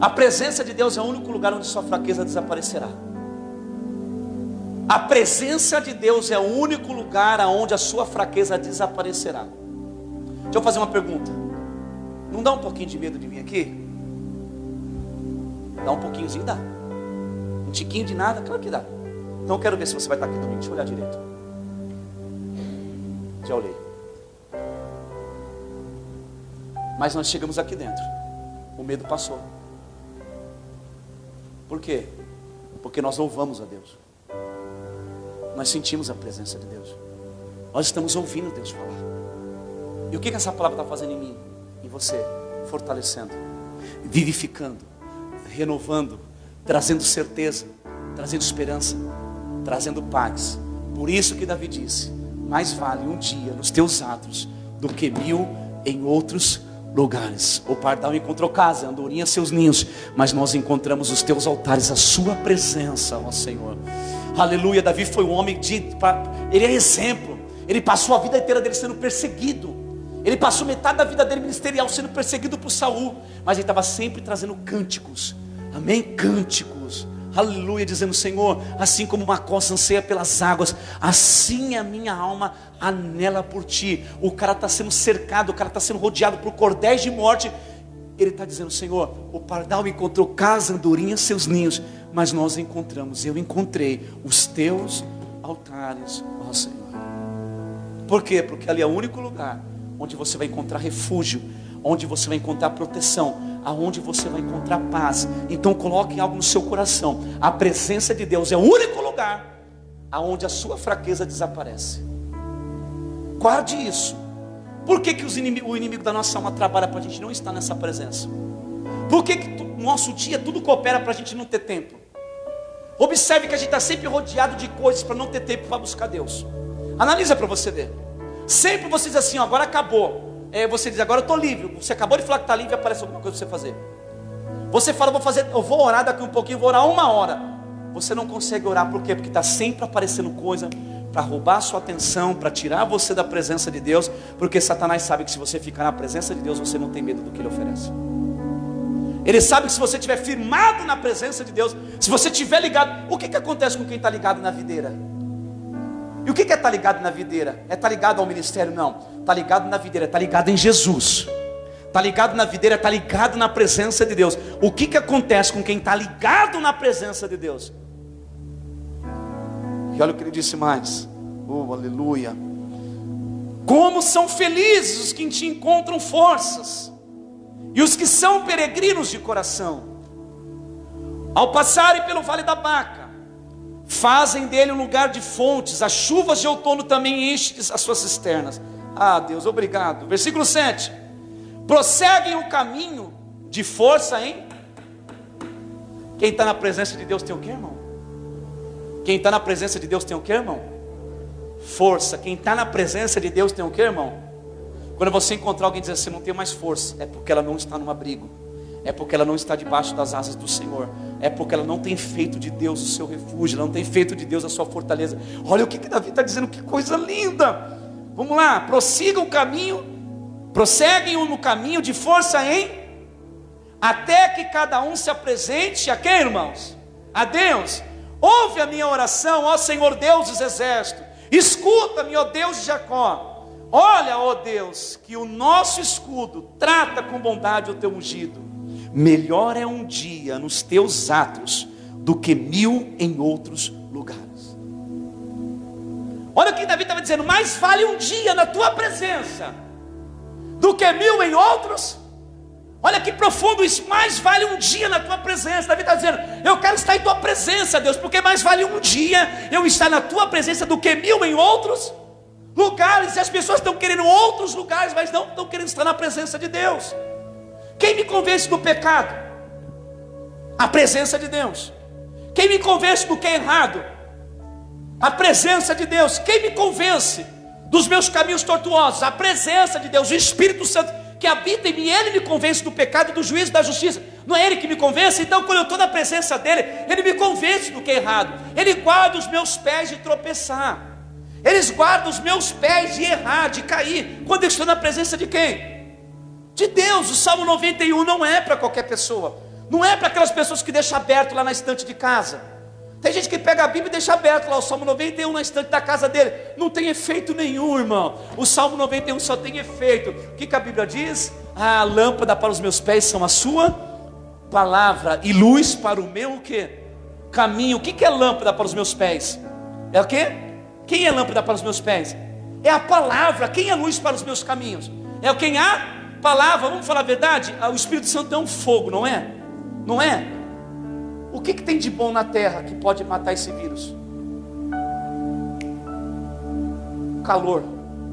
A presença de Deus é o único lugar onde sua fraqueza desaparecerá. A presença de Deus é o único lugar aonde a sua fraqueza desaparecerá. Deixa eu fazer uma pergunta. Não dá um pouquinho de medo de vir aqui? Dá um pouquinhozinho, dá. Um tiquinho de nada, claro que dá. Então eu quero ver se você vai estar aqui domingo. Deixa eu olhar direito. Já olhei. Mas nós chegamos aqui dentro. O medo passou. Por quê? Porque nós louvamos a Deus nós sentimos a presença de Deus. Nós estamos ouvindo Deus falar. E o que, que essa palavra está fazendo em mim? Em você? Fortalecendo, vivificando, renovando, trazendo certeza, trazendo esperança, trazendo paz. Por isso que Davi disse: mais vale um dia nos teus atos do que mil em outros lugares. O pardal encontrou casa, andorinha seus ninhos, mas nós encontramos os teus altares, a sua presença, ó Senhor. Aleluia, Davi foi um homem de ele é exemplo. Ele passou a vida inteira dele sendo perseguido. Ele passou metade da vida dele ministerial sendo perseguido por Saul, mas ele estava sempre trazendo cânticos. Amém? Cânticos. Aleluia, dizendo: Senhor, assim como uma costa anseia pelas águas, assim a minha alma anela por ti. O cara está sendo cercado, o cara está sendo rodeado por cordéis de morte. Ele está dizendo: Senhor, o pardal encontrou casa, andorinha, seus ninhos, mas nós encontramos, eu encontrei os teus altares, ó Senhor. Por quê? Porque ali é o único lugar onde você vai encontrar refúgio, onde você vai encontrar proteção, aonde você vai encontrar paz. Então coloque algo no seu coração. A presença de Deus é o único lugar aonde a sua fraqueza desaparece. Guarde isso. Por que, que inimigo, o inimigo da nossa alma trabalha para a gente não estar nessa presença? Por que, que o nosso dia tudo coopera para a gente não ter tempo? Observe que a gente está sempre rodeado de coisas para não ter tempo para buscar Deus. Analisa para você ver. Sempre você diz assim, ó, agora acabou. É, você diz, agora eu estou livre. Você acabou de falar que está livre, aparece alguma coisa para você fazer. Você fala, vou fazer, eu vou orar daqui um pouquinho, vou orar uma hora. Você não consegue orar por quê? Porque está sempre aparecendo coisa para roubar a sua atenção, para tirar você da presença de Deus, porque Satanás sabe que se você ficar na presença de Deus, você não tem medo do que ele oferece. Ele sabe que se você estiver firmado na presença de Deus, se você estiver ligado, o que, que acontece com quem está ligado na videira? E o que, é estar tá ligado na videira? É estar tá ligado ao ministério? Não. Está ligado na videira, está ligado em Jesus. Está ligado na videira, está ligado na presença de Deus. O que, que acontece com quem está ligado na presença de Deus? E olha o que ele disse mais. Oh, aleluia. Como são felizes os que te encontram forças, e os que são peregrinos de coração, ao passarem pelo vale da Baca, fazem dele um lugar de fontes, as chuvas de outono também enchem as suas cisternas. Ah, Deus, obrigado. Versículo 7: prosseguem o caminho de força, hein? Quem está na presença de Deus tem o que, irmão? Quem está na presença de Deus tem o que, irmão? Força. Quem está na presença de Deus tem o que, irmão? Quando você encontrar alguém dizer assim, não tem mais força, é porque ela não está num abrigo, é porque ela não está debaixo das asas do Senhor, é porque ela não tem feito de Deus o seu refúgio, ela não tem feito de Deus a sua fortaleza. Olha o que, que Davi está dizendo, que coisa linda! Vamos lá, prossiga o caminho, prosseguem no caminho de força em, até que cada um se apresente a quem, irmãos? A Deus Ouve a minha oração, ó Senhor Deus dos exércitos. Escuta-me, ó Deus de Jacó. Olha, ó Deus, que o nosso escudo trata com bondade o teu ungido. Melhor é um dia nos teus atos do que mil em outros lugares. Olha o que Davi estava dizendo: mais vale um dia na tua presença do que mil em outros Olha que profundo isso, mais vale um dia na tua presença. Davi está dizendo: Eu quero estar em tua presença, Deus, porque mais vale um dia eu estar na tua presença do que mil em outros lugares. E as pessoas estão querendo outros lugares, mas não estão querendo estar na presença de Deus. Quem me convence do pecado? A presença de Deus. Quem me convence do que é errado? A presença de Deus. Quem me convence dos meus caminhos tortuosos? A presença de Deus, o Espírito Santo que habita em mim, ele me convence do pecado, do juízo, da justiça. Não é ele que me convence, então quando eu estou na presença dele, ele me convence do que é errado. Ele guarda os meus pés de tropeçar. Eles guardam os meus pés de errar, de cair. Quando eu estou na presença de quem? De Deus. O Salmo 91 não é para qualquer pessoa. Não é para aquelas pessoas que deixam aberto lá na estante de casa. Tem gente que pega a Bíblia e deixa aberto lá o Salmo 91 na estante da casa dele. Não tem efeito nenhum, irmão. O Salmo 91 só tem efeito. O que, que a Bíblia diz? A lâmpada para os meus pés são a sua palavra e luz para o meu o quê? caminho. O que, que é lâmpada para os meus pés? É o quê? Quem é lâmpada para os meus pés? É a palavra. Quem é luz para os meus caminhos? É o quem a palavra. Vamos falar a verdade? Ah, o Espírito Santo é um fogo, não é? Não é? O que, que tem de bom na terra que pode matar esse vírus? O calor,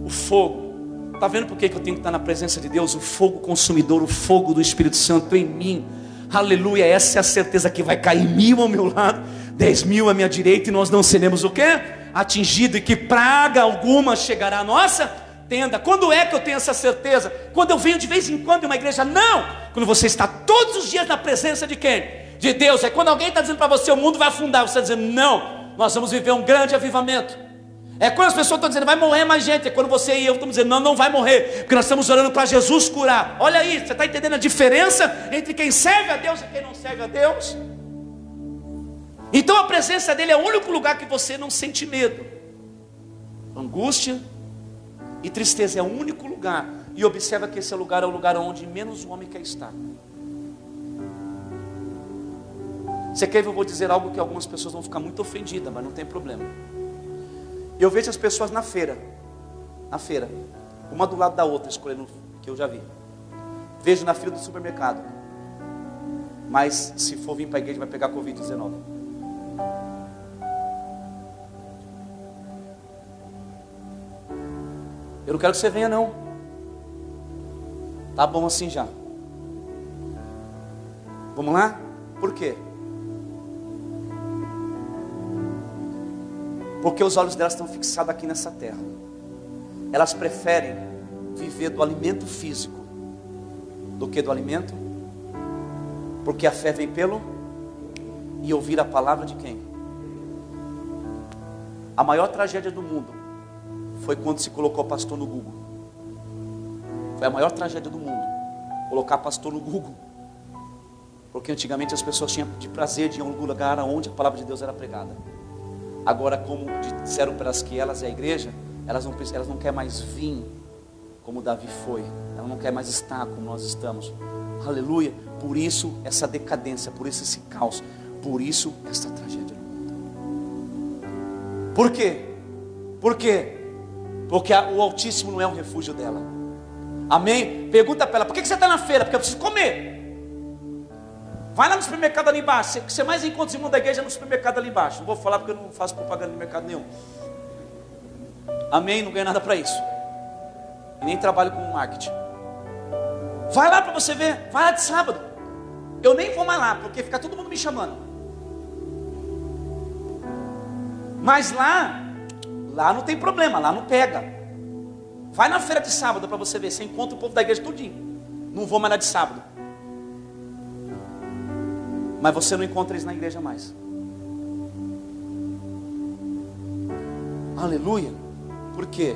o fogo. Está vendo por que, que eu tenho que estar na presença de Deus? O fogo consumidor, o fogo do Espírito Santo em mim. Aleluia, essa é a certeza que vai cair mil ao meu lado, dez mil à minha direita, e nós não seremos o quê? Atingido, e que praga alguma chegará à nossa tenda. Quando é que eu tenho essa certeza? Quando eu venho de vez em quando em uma igreja? Não! Quando você está todos os dias na presença de quem? de Deus. É quando alguém está dizendo para você o mundo vai afundar, você está dizendo não, nós vamos viver um grande avivamento. É quando as pessoas estão dizendo vai morrer mais gente, é quando você e eu estamos dizendo não, não vai morrer, porque nós estamos orando para Jesus curar. Olha aí, você está entendendo a diferença entre quem serve a Deus e quem não serve a Deus? Então a presença dele é o único lugar que você não sente medo. Angústia e tristeza é o único lugar. E observa que esse é lugar é o lugar onde menos o homem quer estar. Você quer que eu vou dizer algo que algumas pessoas vão ficar muito ofendidas, mas não tem problema. Eu vejo as pessoas na feira, na feira, uma do lado da outra, escolhendo que eu já vi. Vejo na fila do supermercado. Mas se for vir para a igreja vai pegar Covid-19. Eu não quero que você venha, não. Tá bom assim já. Vamos lá? Por quê? Porque os olhos delas estão fixados aqui nessa terra. Elas preferem viver do alimento físico do que do alimento, porque a fé vem pelo e ouvir a palavra de quem? A maior tragédia do mundo foi quando se colocou pastor no Google. Foi a maior tragédia do mundo colocar pastor no Google. Porque antigamente as pessoas tinham de prazer de ir a um lugar onde a palavra de Deus era pregada. Agora, como disseram para elas que elas é a igreja, elas não, elas não querem mais vir como Davi foi. Ela não quer mais estar como nós estamos. Aleluia. Por isso essa decadência, por isso esse caos, por isso essa tragédia. Por quê? Por quê? Porque o Altíssimo não é o refúgio dela. Amém? Pergunta para ela: por que você está na feira? Porque eu preciso comer. Vai lá no supermercado ali embaixo. O que você mais encontra os irmãos da igreja é no supermercado ali embaixo. Não vou falar porque eu não faço propaganda de mercado nenhum. Amém? Não ganho nada para isso. Nem trabalho com marketing. Vai lá para você ver. Vai lá de sábado. Eu nem vou mais lá, porque fica todo mundo me chamando. Mas lá, lá não tem problema, lá não pega. Vai na feira de sábado para você ver. Você encontra o povo da igreja tudinho. Não vou mais lá de sábado. Mas você não encontra eles na igreja mais. Aleluia. Por quê?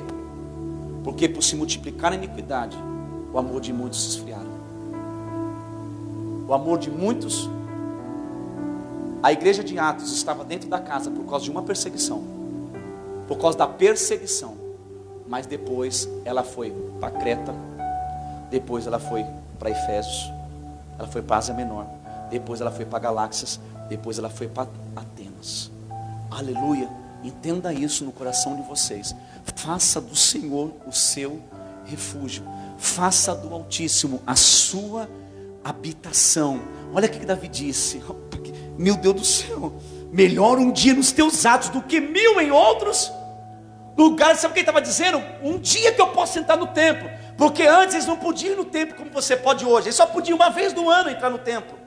Porque por se multiplicar a iniquidade, o amor de muitos se esfriaram. O amor de muitos. A igreja de Atos estava dentro da casa por causa de uma perseguição. Por causa da perseguição. Mas depois ela foi para Creta. Depois ela foi para Efésios. Ela foi para Ásia Menor. Depois ela foi para Galáxias. Depois ela foi para Atenas. Aleluia. Entenda isso no coração de vocês. Faça do Senhor o seu refúgio. Faça do Altíssimo a sua habitação. Olha o que Davi disse. Meu Deus do céu. Melhor um dia nos teus atos do que mil em outros lugares. Sabe o que ele estava dizendo? Um dia que eu posso sentar no templo. Porque antes eles não podiam ir no templo como você pode hoje. Eles só podiam uma vez no ano entrar no templo.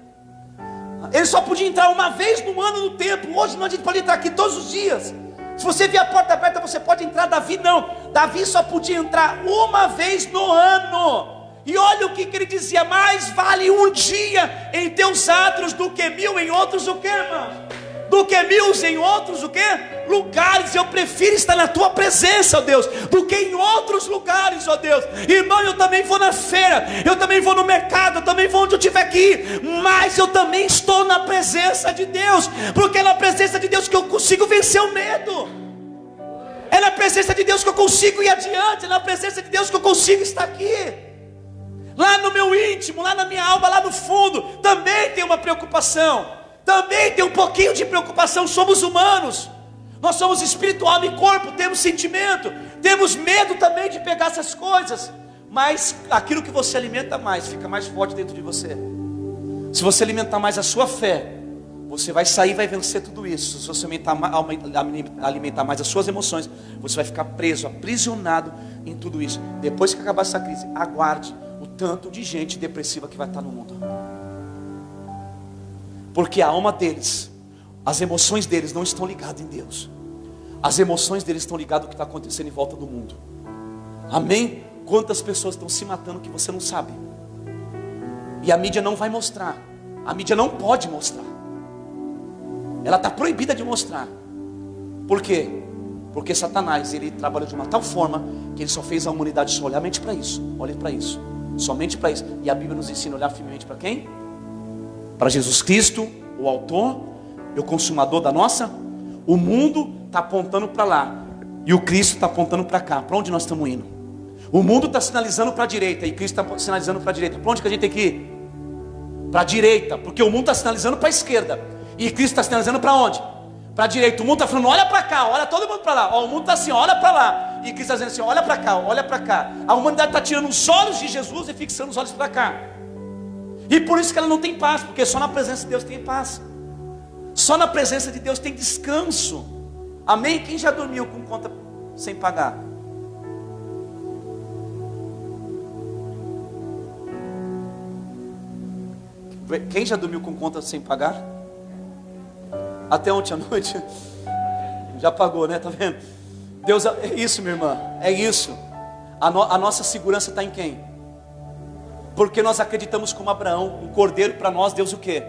Eles só podiam entrar uma vez no ano no templo. Hoje não a gente pode entrar aqui todos os dias. Se você vê a porta aberta, você pode entrar. Davi não. Davi só podia entrar uma vez no ano. E olha o que, que ele dizia: mais vale um dia em teus atos do que mil em outros, o que, irmão? Do que mil em outros o que? Lugares. Eu prefiro estar na tua presença, ó Deus, do que em outros lugares, ó Deus. Irmão, eu também vou na feira, eu também vou no mercado, eu também vou onde eu tiver ir, mas eu também estou na presença de Deus, porque é na presença de Deus que eu consigo vencer o medo. É na presença de Deus que eu consigo ir adiante, é na presença de Deus que eu consigo estar aqui. Lá no meu íntimo, lá na minha alma, lá no fundo, também tem uma preocupação também tem um pouquinho de preocupação. Somos humanos, nós somos espiritual e corpo, temos sentimento, temos medo também de pegar essas coisas. Mas aquilo que você alimenta mais, fica mais forte dentro de você. Se você alimentar mais a sua fé, você vai sair e vai vencer tudo isso. Se você alimentar, alimentar mais as suas emoções, você vai ficar preso, aprisionado em tudo isso. Depois que acabar essa crise, aguarde o tanto de gente depressiva que vai estar no mundo. Porque a alma deles, as emoções deles não estão ligadas em Deus. As emoções deles estão ligadas ao que está acontecendo em volta do mundo. Amém? Quantas pessoas estão se matando que você não sabe? E a mídia não vai mostrar. A mídia não pode mostrar. Ela está proibida de mostrar. Por quê? Porque Satanás ele trabalhou de uma tal forma que ele só fez a humanidade só olhar mente para isso. Olhe para isso. Somente para isso. E a Bíblia nos ensina a olhar firmemente para quem? Para Jesus Cristo, o autor e o consumador da nossa. O mundo está apontando para lá e o Cristo está apontando para cá. Para onde nós estamos indo? O mundo está sinalizando para a direita e Cristo está sinalizando para a direita. Para onde que a gente tem que ir? Para a direita, porque o mundo está sinalizando para a esquerda e Cristo está sinalizando para onde? Para a direita. O mundo está falando, olha para cá, olha todo mundo para lá. Ó, o mundo está assim, olha para lá. E Cristo está dizendo assim, olha para cá, olha para cá. A humanidade está tirando os olhos de Jesus e fixando os olhos para cá. E por isso que ela não tem paz, porque só na presença de Deus tem paz. Só na presença de Deus tem descanso. Amém? Quem já dormiu com conta sem pagar? Quem já dormiu com conta sem pagar? Até ontem à noite? Já pagou, né? Tá vendo? Deus, é isso, minha irmã. É isso. A, no, a nossa segurança está em quem? Porque nós acreditamos como Abraão, um cordeiro para nós, Deus o quê?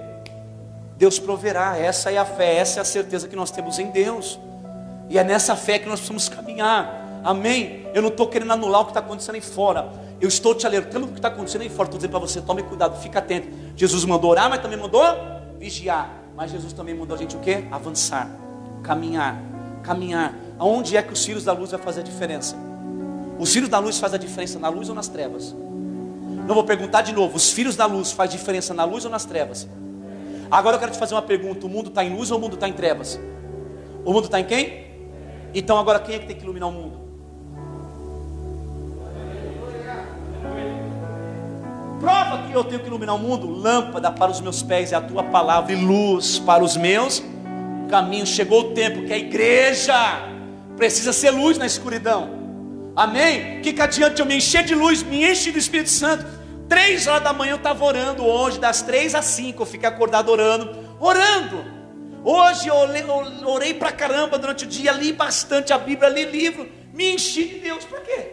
Deus proverá, essa é a fé, essa é a certeza que nós temos em Deus. E é nessa fé que nós precisamos caminhar. Amém? Eu não estou querendo anular o que está acontecendo aí fora. Eu estou te alertando do que está acontecendo aí fora. Estou dizendo para você, tome cuidado, fica atento. Jesus mandou orar, mas também mandou vigiar. Mas Jesus também mandou a gente o quê? Avançar, caminhar, caminhar. Aonde é que os filhos da luz vai fazer a diferença? Os filhos da luz faz a diferença na luz ou nas trevas? Não vou perguntar de novo. Os filhos da luz faz diferença na luz ou nas trevas? Agora eu quero te fazer uma pergunta: o mundo está em luz ou o mundo está em trevas? O mundo está em quem? Então agora quem é que tem que iluminar o mundo? Prova que eu tenho que iluminar o mundo. Lâmpada para os meus pés é a tua palavra e luz para os meus caminhos. Chegou o tempo que a igreja precisa ser luz na escuridão. Amém? Que, adianta eu me encher de luz, me enche do Espírito Santo. Três horas da manhã eu estava orando hoje, das três às cinco eu fiquei acordado orando, orando. Hoje eu orei, pra caramba durante o dia, li bastante a Bíblia, li livro, me enchi de Deus, para quê?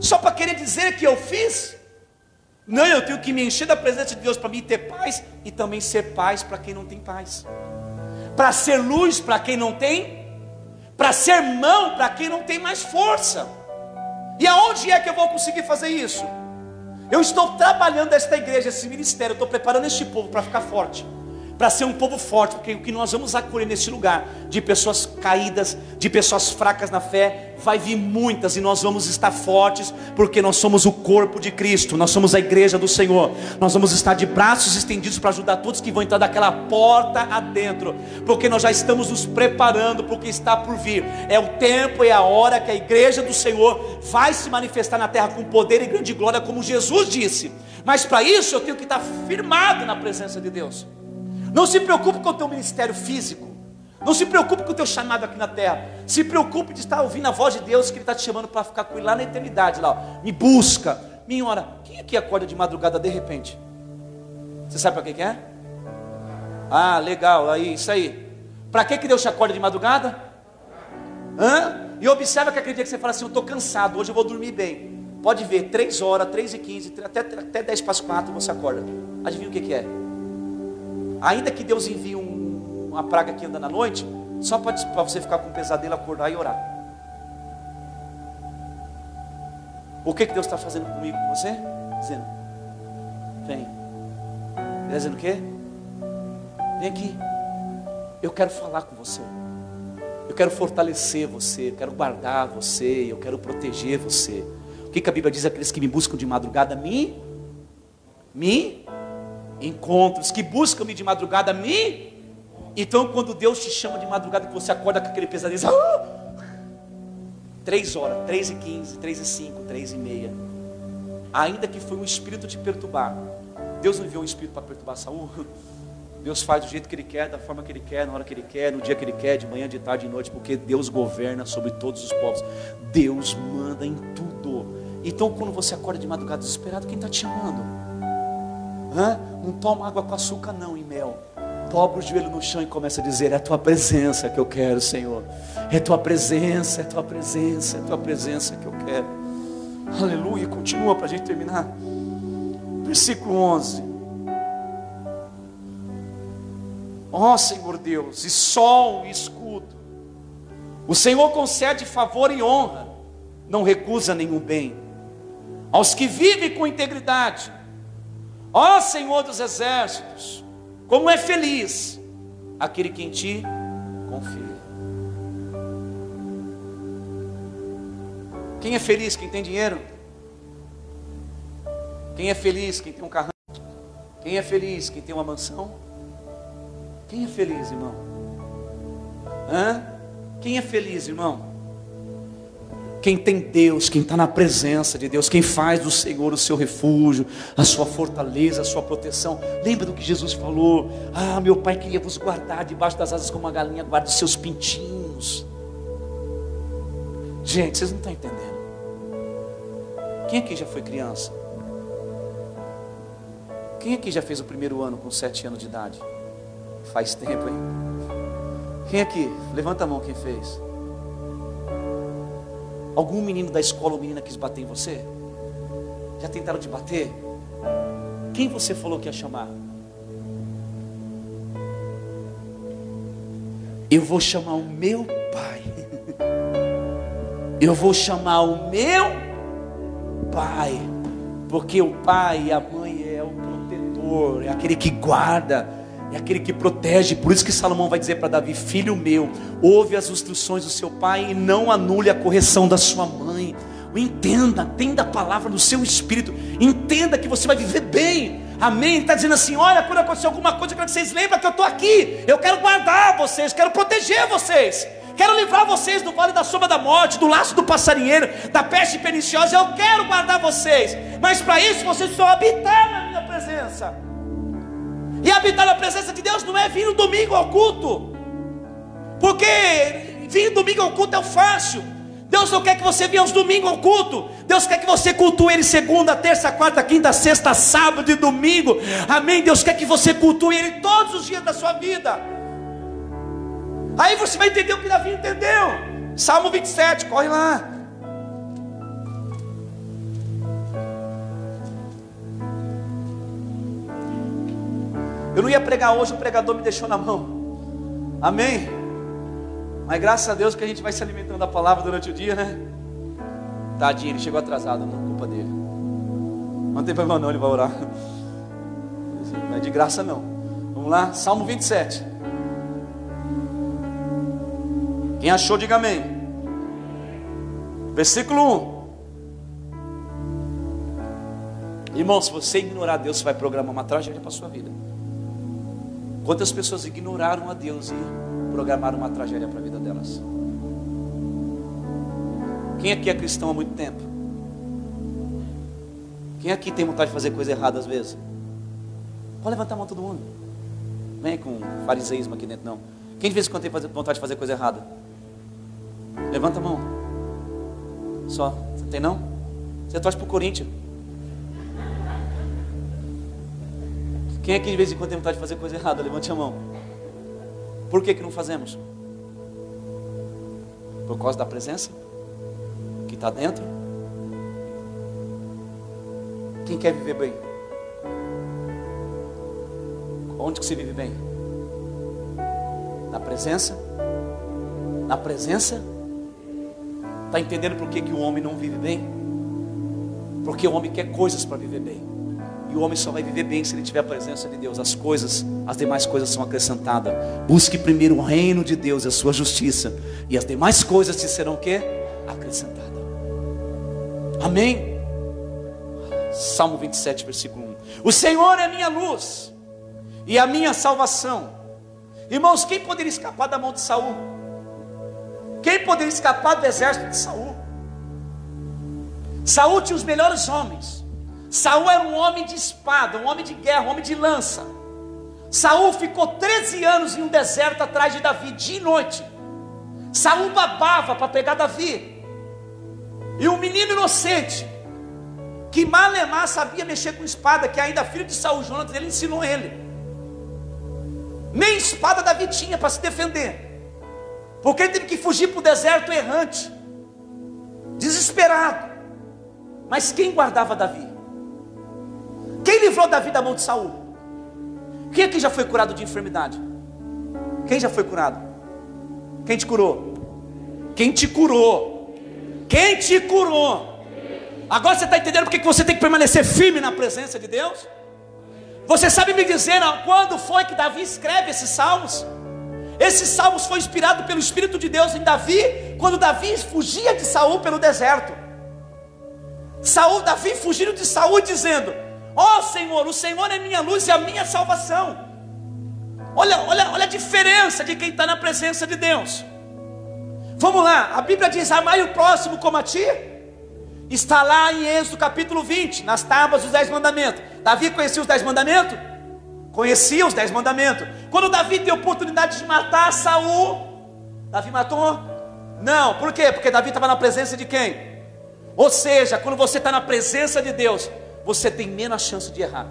Só para querer dizer que eu fiz? Não, eu tenho que me encher da presença de Deus para mim ter paz e também ser paz para quem não tem paz, para ser luz para quem não tem, para ser mão para quem não tem mais força. E aonde é que eu vou conseguir fazer isso? Eu estou trabalhando esta igreja, esse ministério, estou preparando este povo para ficar forte para ser um povo forte, porque o que nós vamos acolher nesse lugar, de pessoas caídas, de pessoas fracas na fé, vai vir muitas e nós vamos estar fortes, porque nós somos o corpo de Cristo, nós somos a igreja do Senhor, nós vamos estar de braços estendidos para ajudar todos que vão entrar daquela porta adentro, porque nós já estamos nos preparando para o que está por vir, é o tempo, é a hora que a igreja do Senhor vai se manifestar na terra com poder e grande glória, como Jesus disse, mas para isso eu tenho que estar firmado na presença de Deus. Não se preocupe com o teu ministério físico. Não se preocupe com o teu chamado aqui na terra. Se preocupe de estar ouvindo a voz de Deus que Ele está te chamando para ficar com Ele lá na eternidade. Lá, ó. Me busca. Minha hora. Quem aqui acorda de madrugada de repente? Você sabe para que, que é? Ah, legal. Aí, isso aí. Para que, que Deus te acorda de madrugada? Hã? E observa que aquele dia que você fala assim: Eu estou cansado, hoje eu vou dormir bem. Pode ver, 3 horas, 3 e 15, até, até 10 para as 4 você acorda. Adivinha o que, que é? Ainda que Deus envie um, uma praga que anda na noite, só para você ficar com um pesadelo, acordar e orar. O que, que Deus está fazendo comigo, com você? Dizendo, vem. Ele está dizendo o quê? Vem aqui. Eu quero falar com você. Eu quero fortalecer você, eu quero guardar você, eu quero proteger você. O que, que a Bíblia diz? Aqueles que me buscam de madrugada, me, me encontros, que buscam-me de madrugada, me. Então, quando Deus te chama de madrugada, que você acorda com aquele pesadelo, ah! três horas, três e quinze, três e cinco, três e meia. Ainda que foi um espírito te perturbar, Deus não enviou um espírito para perturbar Saul. Deus faz do jeito que Ele quer, da forma que Ele quer, na hora que Ele quer, no dia que Ele quer, de manhã, de tarde, de noite, porque Deus governa sobre todos os povos. Deus manda em tudo. Então, quando você acorda de madrugada desesperado, quem está te chamando? Não toma água com açúcar, não, e mel. Dobra o joelho no chão e começa a dizer: É a tua presença que eu quero, Senhor. É a tua presença, é tua presença, é a tua presença que eu quero. Aleluia. Continua para a gente terminar. Versículo 11. Ó oh, Senhor Deus, e sol e escudo. O Senhor concede favor e honra, não recusa nenhum bem. Aos que vivem com integridade, Ó Senhor dos exércitos, como é feliz aquele que em ti confia. Quem é feliz? Quem tem dinheiro? Quem é feliz? Quem tem um carro? Quem é feliz? Quem tem uma mansão? Quem é feliz, irmão? Hã? Quem é feliz, irmão? Quem tem Deus, quem está na presença de Deus, quem faz do Senhor o seu refúgio, a sua fortaleza, a sua proteção. Lembra do que Jesus falou? Ah, meu Pai queria vos guardar debaixo das asas como uma galinha guarda os seus pintinhos. Gente, vocês não estão entendendo. Quem aqui já foi criança? Quem aqui já fez o primeiro ano com sete anos de idade? Faz tempo, hein? Quem aqui? Levanta a mão quem fez. Algum menino da escola ou menina quis bater em você? Já tentaram te bater? Quem você falou que ia chamar? Eu vou chamar o meu pai. Eu vou chamar o meu pai. Porque o pai e a mãe é o protetor, é aquele que guarda, é aquele que protege. Por isso que Salomão vai dizer para Davi: Filho meu, ouve as instruções do seu pai e não anule a correção da sua mãe. Entenda, entenda a palavra do seu espírito. Entenda que você vai viver bem. Amém? Está dizendo assim: olha, quando acontecer alguma coisa, eu quero que vocês lembrem que eu estou aqui. Eu quero guardar vocês, quero proteger vocês. Quero livrar vocês do vale da sombra da morte, do laço do passarinheiro, da peste perniciosa. Eu quero guardar vocês. Mas para isso vocês precisam habitar na minha presença. E habitar na presença de Deus não é vir no domingo ao culto. Porque vir no domingo ao culto é o fácil. Deus não quer que você venha aos domingos ao culto. Deus quer que você cultue Ele segunda, terça, quarta, quinta, sexta, sábado e domingo. Amém. Deus quer que você cultue Ele todos os dias da sua vida. Aí você vai entender o que Davi entendeu. Salmo 27, corre lá. Não ia pregar hoje, o pregador me deixou na mão. Amém. Mas graças a Deus que a gente vai se alimentando da palavra durante o dia, né? Tadinho, ele chegou atrasado, não culpa dele. Não tem problema não, ele vai orar. Não é de graça não. Vamos lá, Salmo 27. Quem achou, diga amém. Versículo 1. Irmão, se você ignorar Deus, você vai programar uma tragédia para a sua vida. Quantas pessoas ignoraram a Deus e programaram uma tragédia para a vida delas. Quem aqui é cristão há muito tempo? Quem aqui tem vontade de fazer coisa errada às vezes? Pode levantar a mão todo mundo. Vem com fariseísmo aqui dentro, não. Quem de vez em quando tem vontade de fazer coisa errada? Levanta a mão. Só. Você tem não? Você torce para o Corinthians. Quem aqui de vez em quando tem vontade de fazer coisa errada? Levante a mão. Por que, que não fazemos? Por causa da presença que está dentro. Quem quer viver bem? Onde que se vive bem? Na presença? Na presença? Está entendendo por que, que o homem não vive bem? Porque o homem quer coisas para viver bem. E o homem só vai viver bem se ele tiver a presença de Deus. As coisas, as demais coisas são acrescentadas. Busque primeiro o reino de Deus e a sua justiça. E as demais coisas te serão o quê? Acrescentadas. Amém? Salmo 27, versículo 1. O Senhor é minha luz e a minha salvação. Irmãos, quem poderia escapar da mão de Saul? Quem poderia escapar do exército de Saul? Saul tinha os melhores homens. Saul era um homem de espada, um homem de guerra, um homem de lança. Saul ficou 13 anos em um deserto atrás de Davi, dia e noite. Saul babava para pegar Davi. E um menino inocente, que malemar sabia mexer com espada, que ainda filho de Saul, Jonas, ele ensinou ele. Nem espada Davi tinha para se defender. Porque ele teve que fugir para o deserto errante, desesperado. Mas quem guardava Davi? Quem livrou Davi da mão de Saul? Quem aqui já foi curado de enfermidade? Quem já foi curado? Quem te curou? Quem te curou? Quem te curou? Agora você está entendendo porque que você tem que permanecer firme na presença de Deus? Você sabe me dizer quando foi que Davi escreve esses salmos? Esses salmos foi inspirado pelo Espírito de Deus em Davi, quando Davi fugia de Saul pelo deserto. Saul, Davi fugindo de Saul dizendo: Ó oh, Senhor, o Senhor é minha luz e a minha salvação. Olha, olha, olha a diferença de quem está na presença de Deus. Vamos lá, a Bíblia diz: amai o próximo como a ti. Está lá em Êxodo capítulo 20, nas tábuas dos dez mandamentos. Davi conhecia os dez mandamentos? Conhecia os dez mandamentos. Quando Davi teve a oportunidade de matar Saul, Davi matou? Não, por quê? Porque Davi estava na presença de quem? Ou seja, quando você está na presença de Deus, você tem menos chance de errar.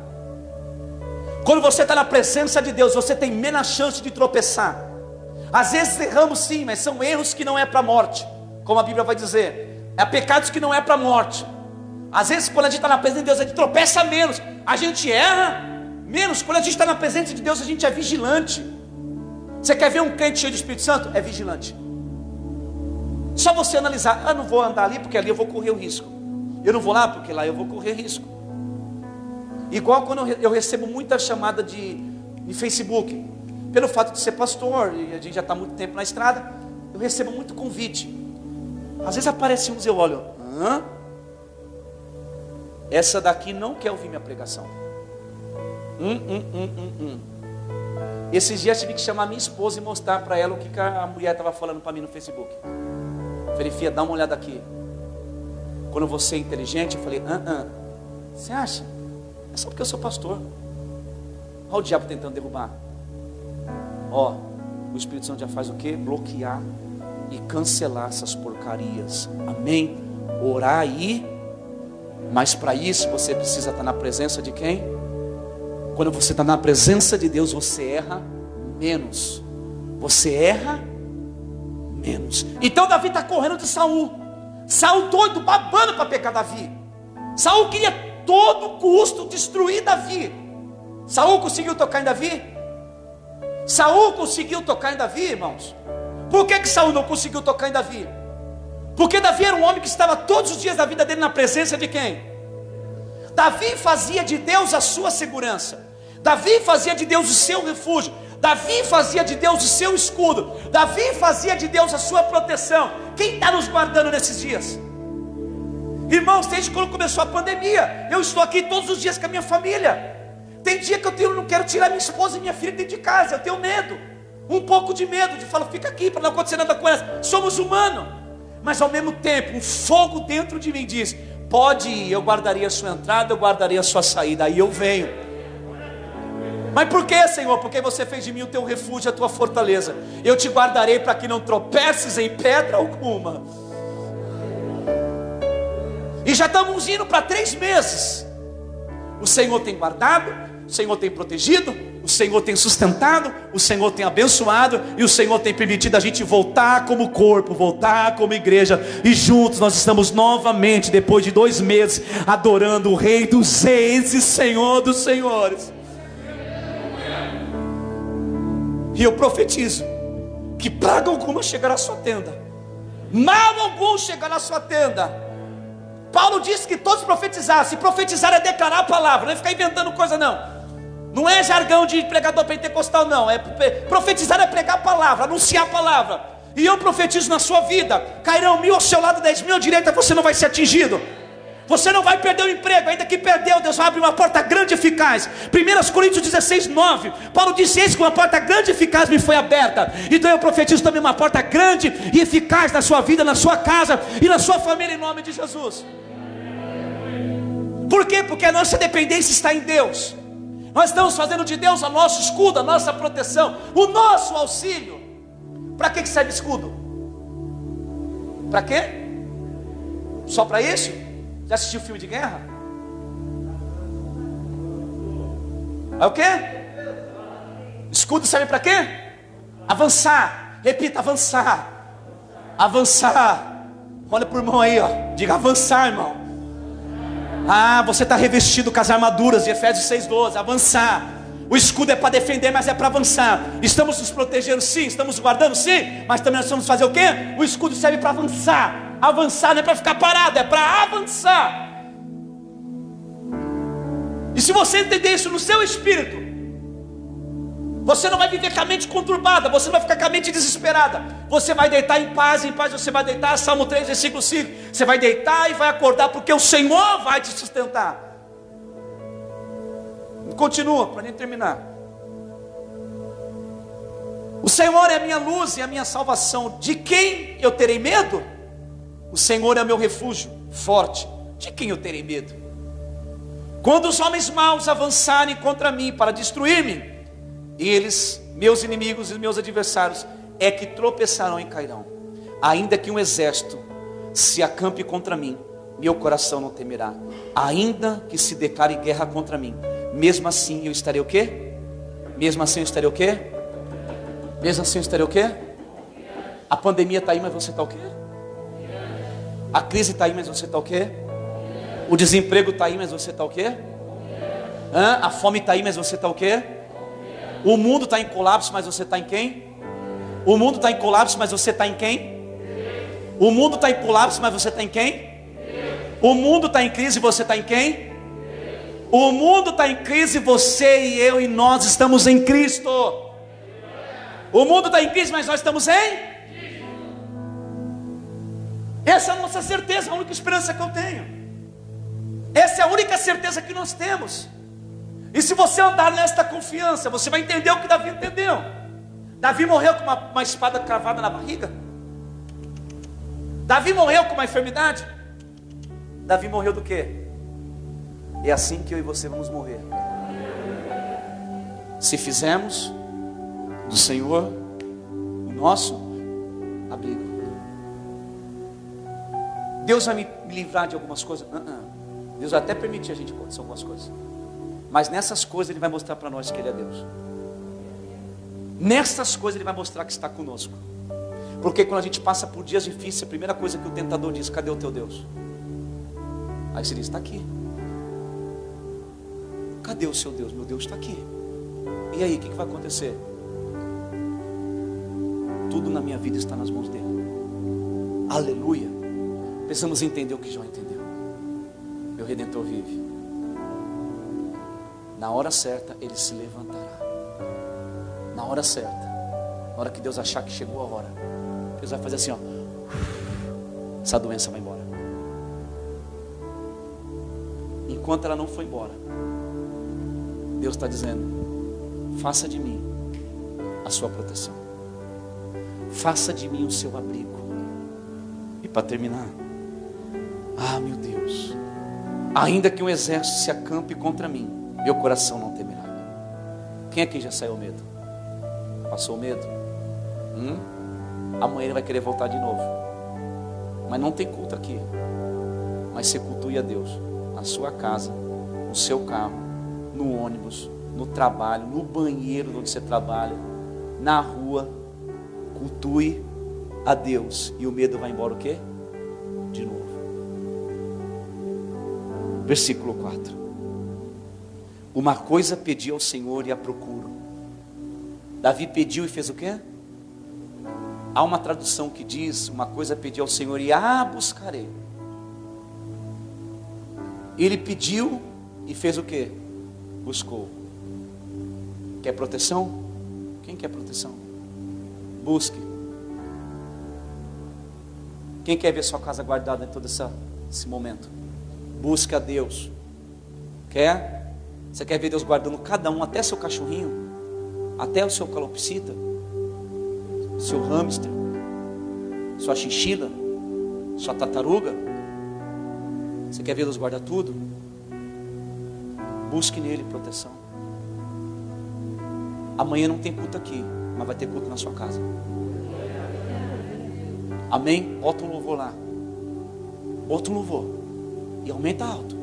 Quando você está na presença de Deus, você tem menos chance de tropeçar. Às vezes erramos sim, mas são erros que não é para a morte, como a Bíblia vai dizer. É pecados que não é para a morte. Às vezes, quando a gente está na presença de Deus, a gente tropeça menos. A gente erra menos. Quando a gente está na presença de Deus, a gente é vigilante. Você quer ver um crente cheio de Espírito Santo? É vigilante. Só você analisar. Ah, não vou andar ali porque ali eu vou correr o risco. Eu não vou lá porque lá eu vou correr risco. Igual quando eu recebo muita chamada de, de Facebook, pelo fato de ser pastor, e a gente já está muito tempo na estrada, eu recebo muito convite. Às vezes aparece uns e eu olho, hã? Essa daqui não quer ouvir minha pregação. Hum, hum, hum, hum, hum. Esses dias tive que chamar minha esposa e mostrar para ela o que a mulher estava falando para mim no Facebook. Falei, dá uma olhada aqui. Quando você é inteligente, eu falei, ah, ah. Você acha? É só porque eu sou pastor. Olha o diabo tentando derrubar. Ó, o Espírito Santo já faz o que? Bloquear e cancelar essas porcarias. Amém? Orar aí. Mas para isso você precisa estar na presença de quem? Quando você está na presença de Deus, você erra menos. Você erra menos. Então Davi está correndo de Saul. Saul doido, babando para pegar Davi. Saul queria todo custo destruir Davi. Saul conseguiu tocar em Davi? Saul conseguiu tocar em Davi, irmãos? Por que, que Saul não conseguiu tocar em Davi? Porque Davi era um homem que estava todos os dias da vida dele na presença de quem? Davi fazia de Deus a sua segurança. Davi fazia de Deus o seu refúgio. Davi fazia de Deus o seu escudo. Davi fazia de Deus a sua proteção. Quem está nos guardando nesses dias? Irmãos, desde quando começou a pandemia, eu estou aqui todos os dias com a minha família. Tem dia que eu tenho, não quero tirar minha esposa e minha filha dentro de casa, eu tenho medo, um pouco de medo, de falar, fica aqui para não acontecer nada com elas. Somos humanos, mas ao mesmo tempo, um fogo dentro de mim diz: pode ir, eu guardaria a sua entrada, eu guardaria a sua saída, aí eu venho. Mas por que, Senhor? Porque você fez de mim o teu refúgio, a tua fortaleza. Eu te guardarei para que não tropeces em pedra alguma. E já estamos indo para três meses. O Senhor tem guardado, o Senhor tem protegido, o Senhor tem sustentado, o Senhor tem abençoado e o Senhor tem permitido a gente voltar como corpo, voltar como igreja e juntos nós estamos novamente, depois de dois meses, adorando o Rei dos Reis e Senhor dos Senhores. E eu profetizo que praga alguma chegará à sua tenda, mal algum chegará à sua tenda Paulo disse que todos profetizassem. Profetizar é declarar a palavra, não é ficar inventando coisa, não. Não é jargão de pregador pentecostal, não. É profetizar é pregar a palavra, anunciar a palavra. E eu profetizo na sua vida: cairão mil ao seu lado, dez mil à direita, você não vai ser atingido. Você não vai perder o emprego, ainda que perdeu, Deus vai abrir uma porta grande e eficaz. 1 Coríntios 16, 9. Paulo disse: Eis que uma porta grande e eficaz me foi aberta. Então eu profetizo também uma porta grande e eficaz na sua vida, na sua casa e na sua família, em nome de Jesus. Por quê? Porque a nossa dependência está em Deus. Nós estamos fazendo de Deus o nosso escudo, a nossa proteção, o nosso auxílio. Para que serve escudo? Para quê? Só para isso? Já assistiu filme de guerra? É o quê? Escudo serve para quê? Avançar. Repita, avançar. Avançar. Olha para o irmão aí, ó. Diga avançar, irmão. Ah, você está revestido com as armaduras de Efésios 6,12. Avançar. O escudo é para defender, mas é para avançar. Estamos nos protegendo, sim. Estamos guardando, sim. Mas também nós vamos fazer o quê? O escudo serve para avançar. Avançar não é para ficar parado, é para avançar. E se você entender isso no seu espírito, você não vai viver com a mente conturbada, você não vai ficar com a mente desesperada. Você vai deitar em paz, em paz você vai deitar, Salmo 3, versículo 5. Você vai deitar e vai acordar, porque o Senhor vai te sustentar. Continua, para nem terminar. O Senhor é a minha luz e a minha salvação. De quem eu terei medo? O Senhor é o meu refúgio forte. De quem eu terei medo? Quando os homens maus avançarem contra mim para destruir-me, eles, meus inimigos e meus adversários, é que tropeçarão e cairão. Ainda que um exército se acampe contra mim, meu coração não temerá. Ainda que se declare guerra contra mim, Mesmo assim eu estarei o quê? Mesmo assim eu estarei o quê? Mesmo assim eu estarei o quê? A pandemia está aí, mas você está o quê? A crise está aí, mas você está o quê? O desemprego está aí, mas você está o quê? Hã? A fome está aí, mas você está o quê? O mundo está em colapso, mas você está em quem? O mundo está em colapso, mas você está em quem? O mundo está em colapso, mas você está em quem? O mundo está em crise, você está em quem? O mundo está em crise, você e eu e nós estamos em Cristo. O mundo está em crise, mas nós estamos em? Essa é a nossa certeza, a única esperança que eu tenho. Essa é a única certeza que nós temos. E se você andar nesta confiança, você vai entender o que Davi entendeu. Davi morreu com uma, uma espada cravada na barriga. Davi morreu com uma enfermidade. Davi morreu do quê? É assim que eu e você vamos morrer. Se fizermos do Senhor o nosso abrigo. Deus vai me, livrar de algumas coisas? Uh -uh. Deus até permitir a gente acontecer algumas coisas. Mas nessas coisas Ele vai mostrar para nós que Ele é Deus. Nessas coisas Ele vai mostrar que está conosco. Porque quando a gente passa por dias difíceis, a primeira coisa que o tentador diz: Cadê o teu Deus? Aí você diz: Está aqui. Cadê o seu Deus? Meu Deus está aqui. E aí, o que, que vai acontecer? Tudo na minha vida está nas mãos dele. Aleluia. Precisamos entender o que João entendeu. Meu redentor vive. Na hora certa, ele se levantará. Na hora certa, na hora que Deus achar que chegou a hora, Deus vai fazer assim: ó, essa doença vai embora. Enquanto ela não foi embora, Deus está dizendo: faça de mim a sua proteção, faça de mim o seu abrigo. E para terminar, ah, meu Deus, ainda que um exército se acampe contra mim, meu coração não temerá. Quem aqui já saiu medo? Passou medo? Hum? Amanhã ele vai querer voltar de novo. Mas não tem culto aqui. Mas você cultue a Deus na sua casa, no seu carro, no ônibus, no trabalho, no banheiro onde você trabalha, na rua. Cultue a Deus e o medo vai embora o quê? De novo. Versículo 4. Uma coisa pedi ao Senhor e a procuro. Davi pediu e fez o quê? Há uma tradução que diz: Uma coisa pedi ao Senhor e a buscarei. Ele pediu e fez o quê? Buscou. Quer proteção? Quem quer proteção? Busque. Quem quer ver sua casa guardada em todo essa, esse momento? Busque a Deus. Quer? Você quer ver Deus guardando cada um, até seu cachorrinho, até o seu calopsita, seu hamster, sua chinchila, sua tartaruga? Você quer ver Deus guardar tudo? Busque nele proteção. Amanhã não tem culto aqui, mas vai ter culto na sua casa. Amém? Bota um louvor lá. Um louvor. E aumenta alto.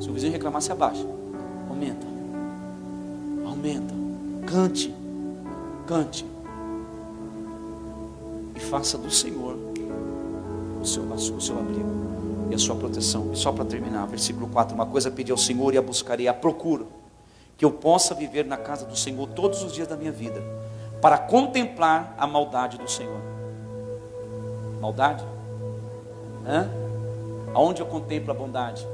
Se o vizinho reclamar, se abaixa. Aumenta. Aumenta. Cante. Cante. E faça do Senhor o seu, o seu abrigo e a sua proteção. E só para terminar, versículo 4: Uma coisa pedi ao Senhor e a buscarei, a procuro, que eu possa viver na casa do Senhor todos os dias da minha vida, para contemplar a maldade do Senhor. Maldade? Hã? Aonde eu contemplo a bondade?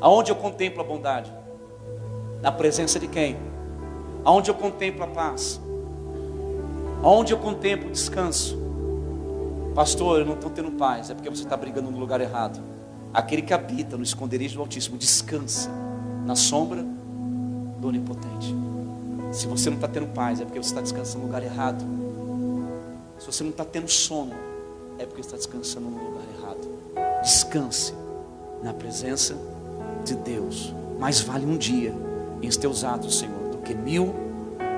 Aonde eu contemplo a bondade? Na presença de quem? Aonde eu contemplo a paz? Aonde eu contemplo o descanso? Pastor, eu não estou tendo paz, é porque você está brigando no lugar errado. Aquele que habita no esconderijo do Altíssimo descansa na sombra do Onipotente. Se você não está tendo paz, é porque você está descansando no lugar errado. Se você não está tendo sono, é porque está descansando no lugar errado. Descanse na presença de Deus. Mais vale um dia em teus atos, Senhor, do que mil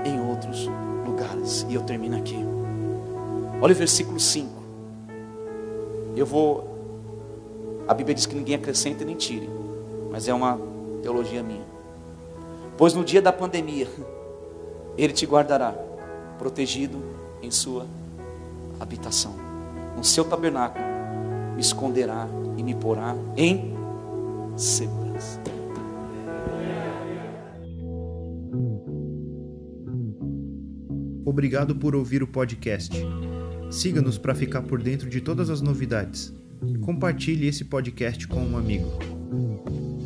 em outros lugares. E eu termino aqui. Olha o versículo 5. Eu vou. A Bíblia diz que ninguém acrescenta nem tire, mas é uma teologia minha. Pois no dia da pandemia, Ele te guardará, protegido em sua habitação. No seu tabernáculo, me esconderá e me porá em segurança. Obrigado por ouvir o podcast. Siga-nos para ficar por dentro de todas as novidades. Compartilhe esse podcast com um amigo.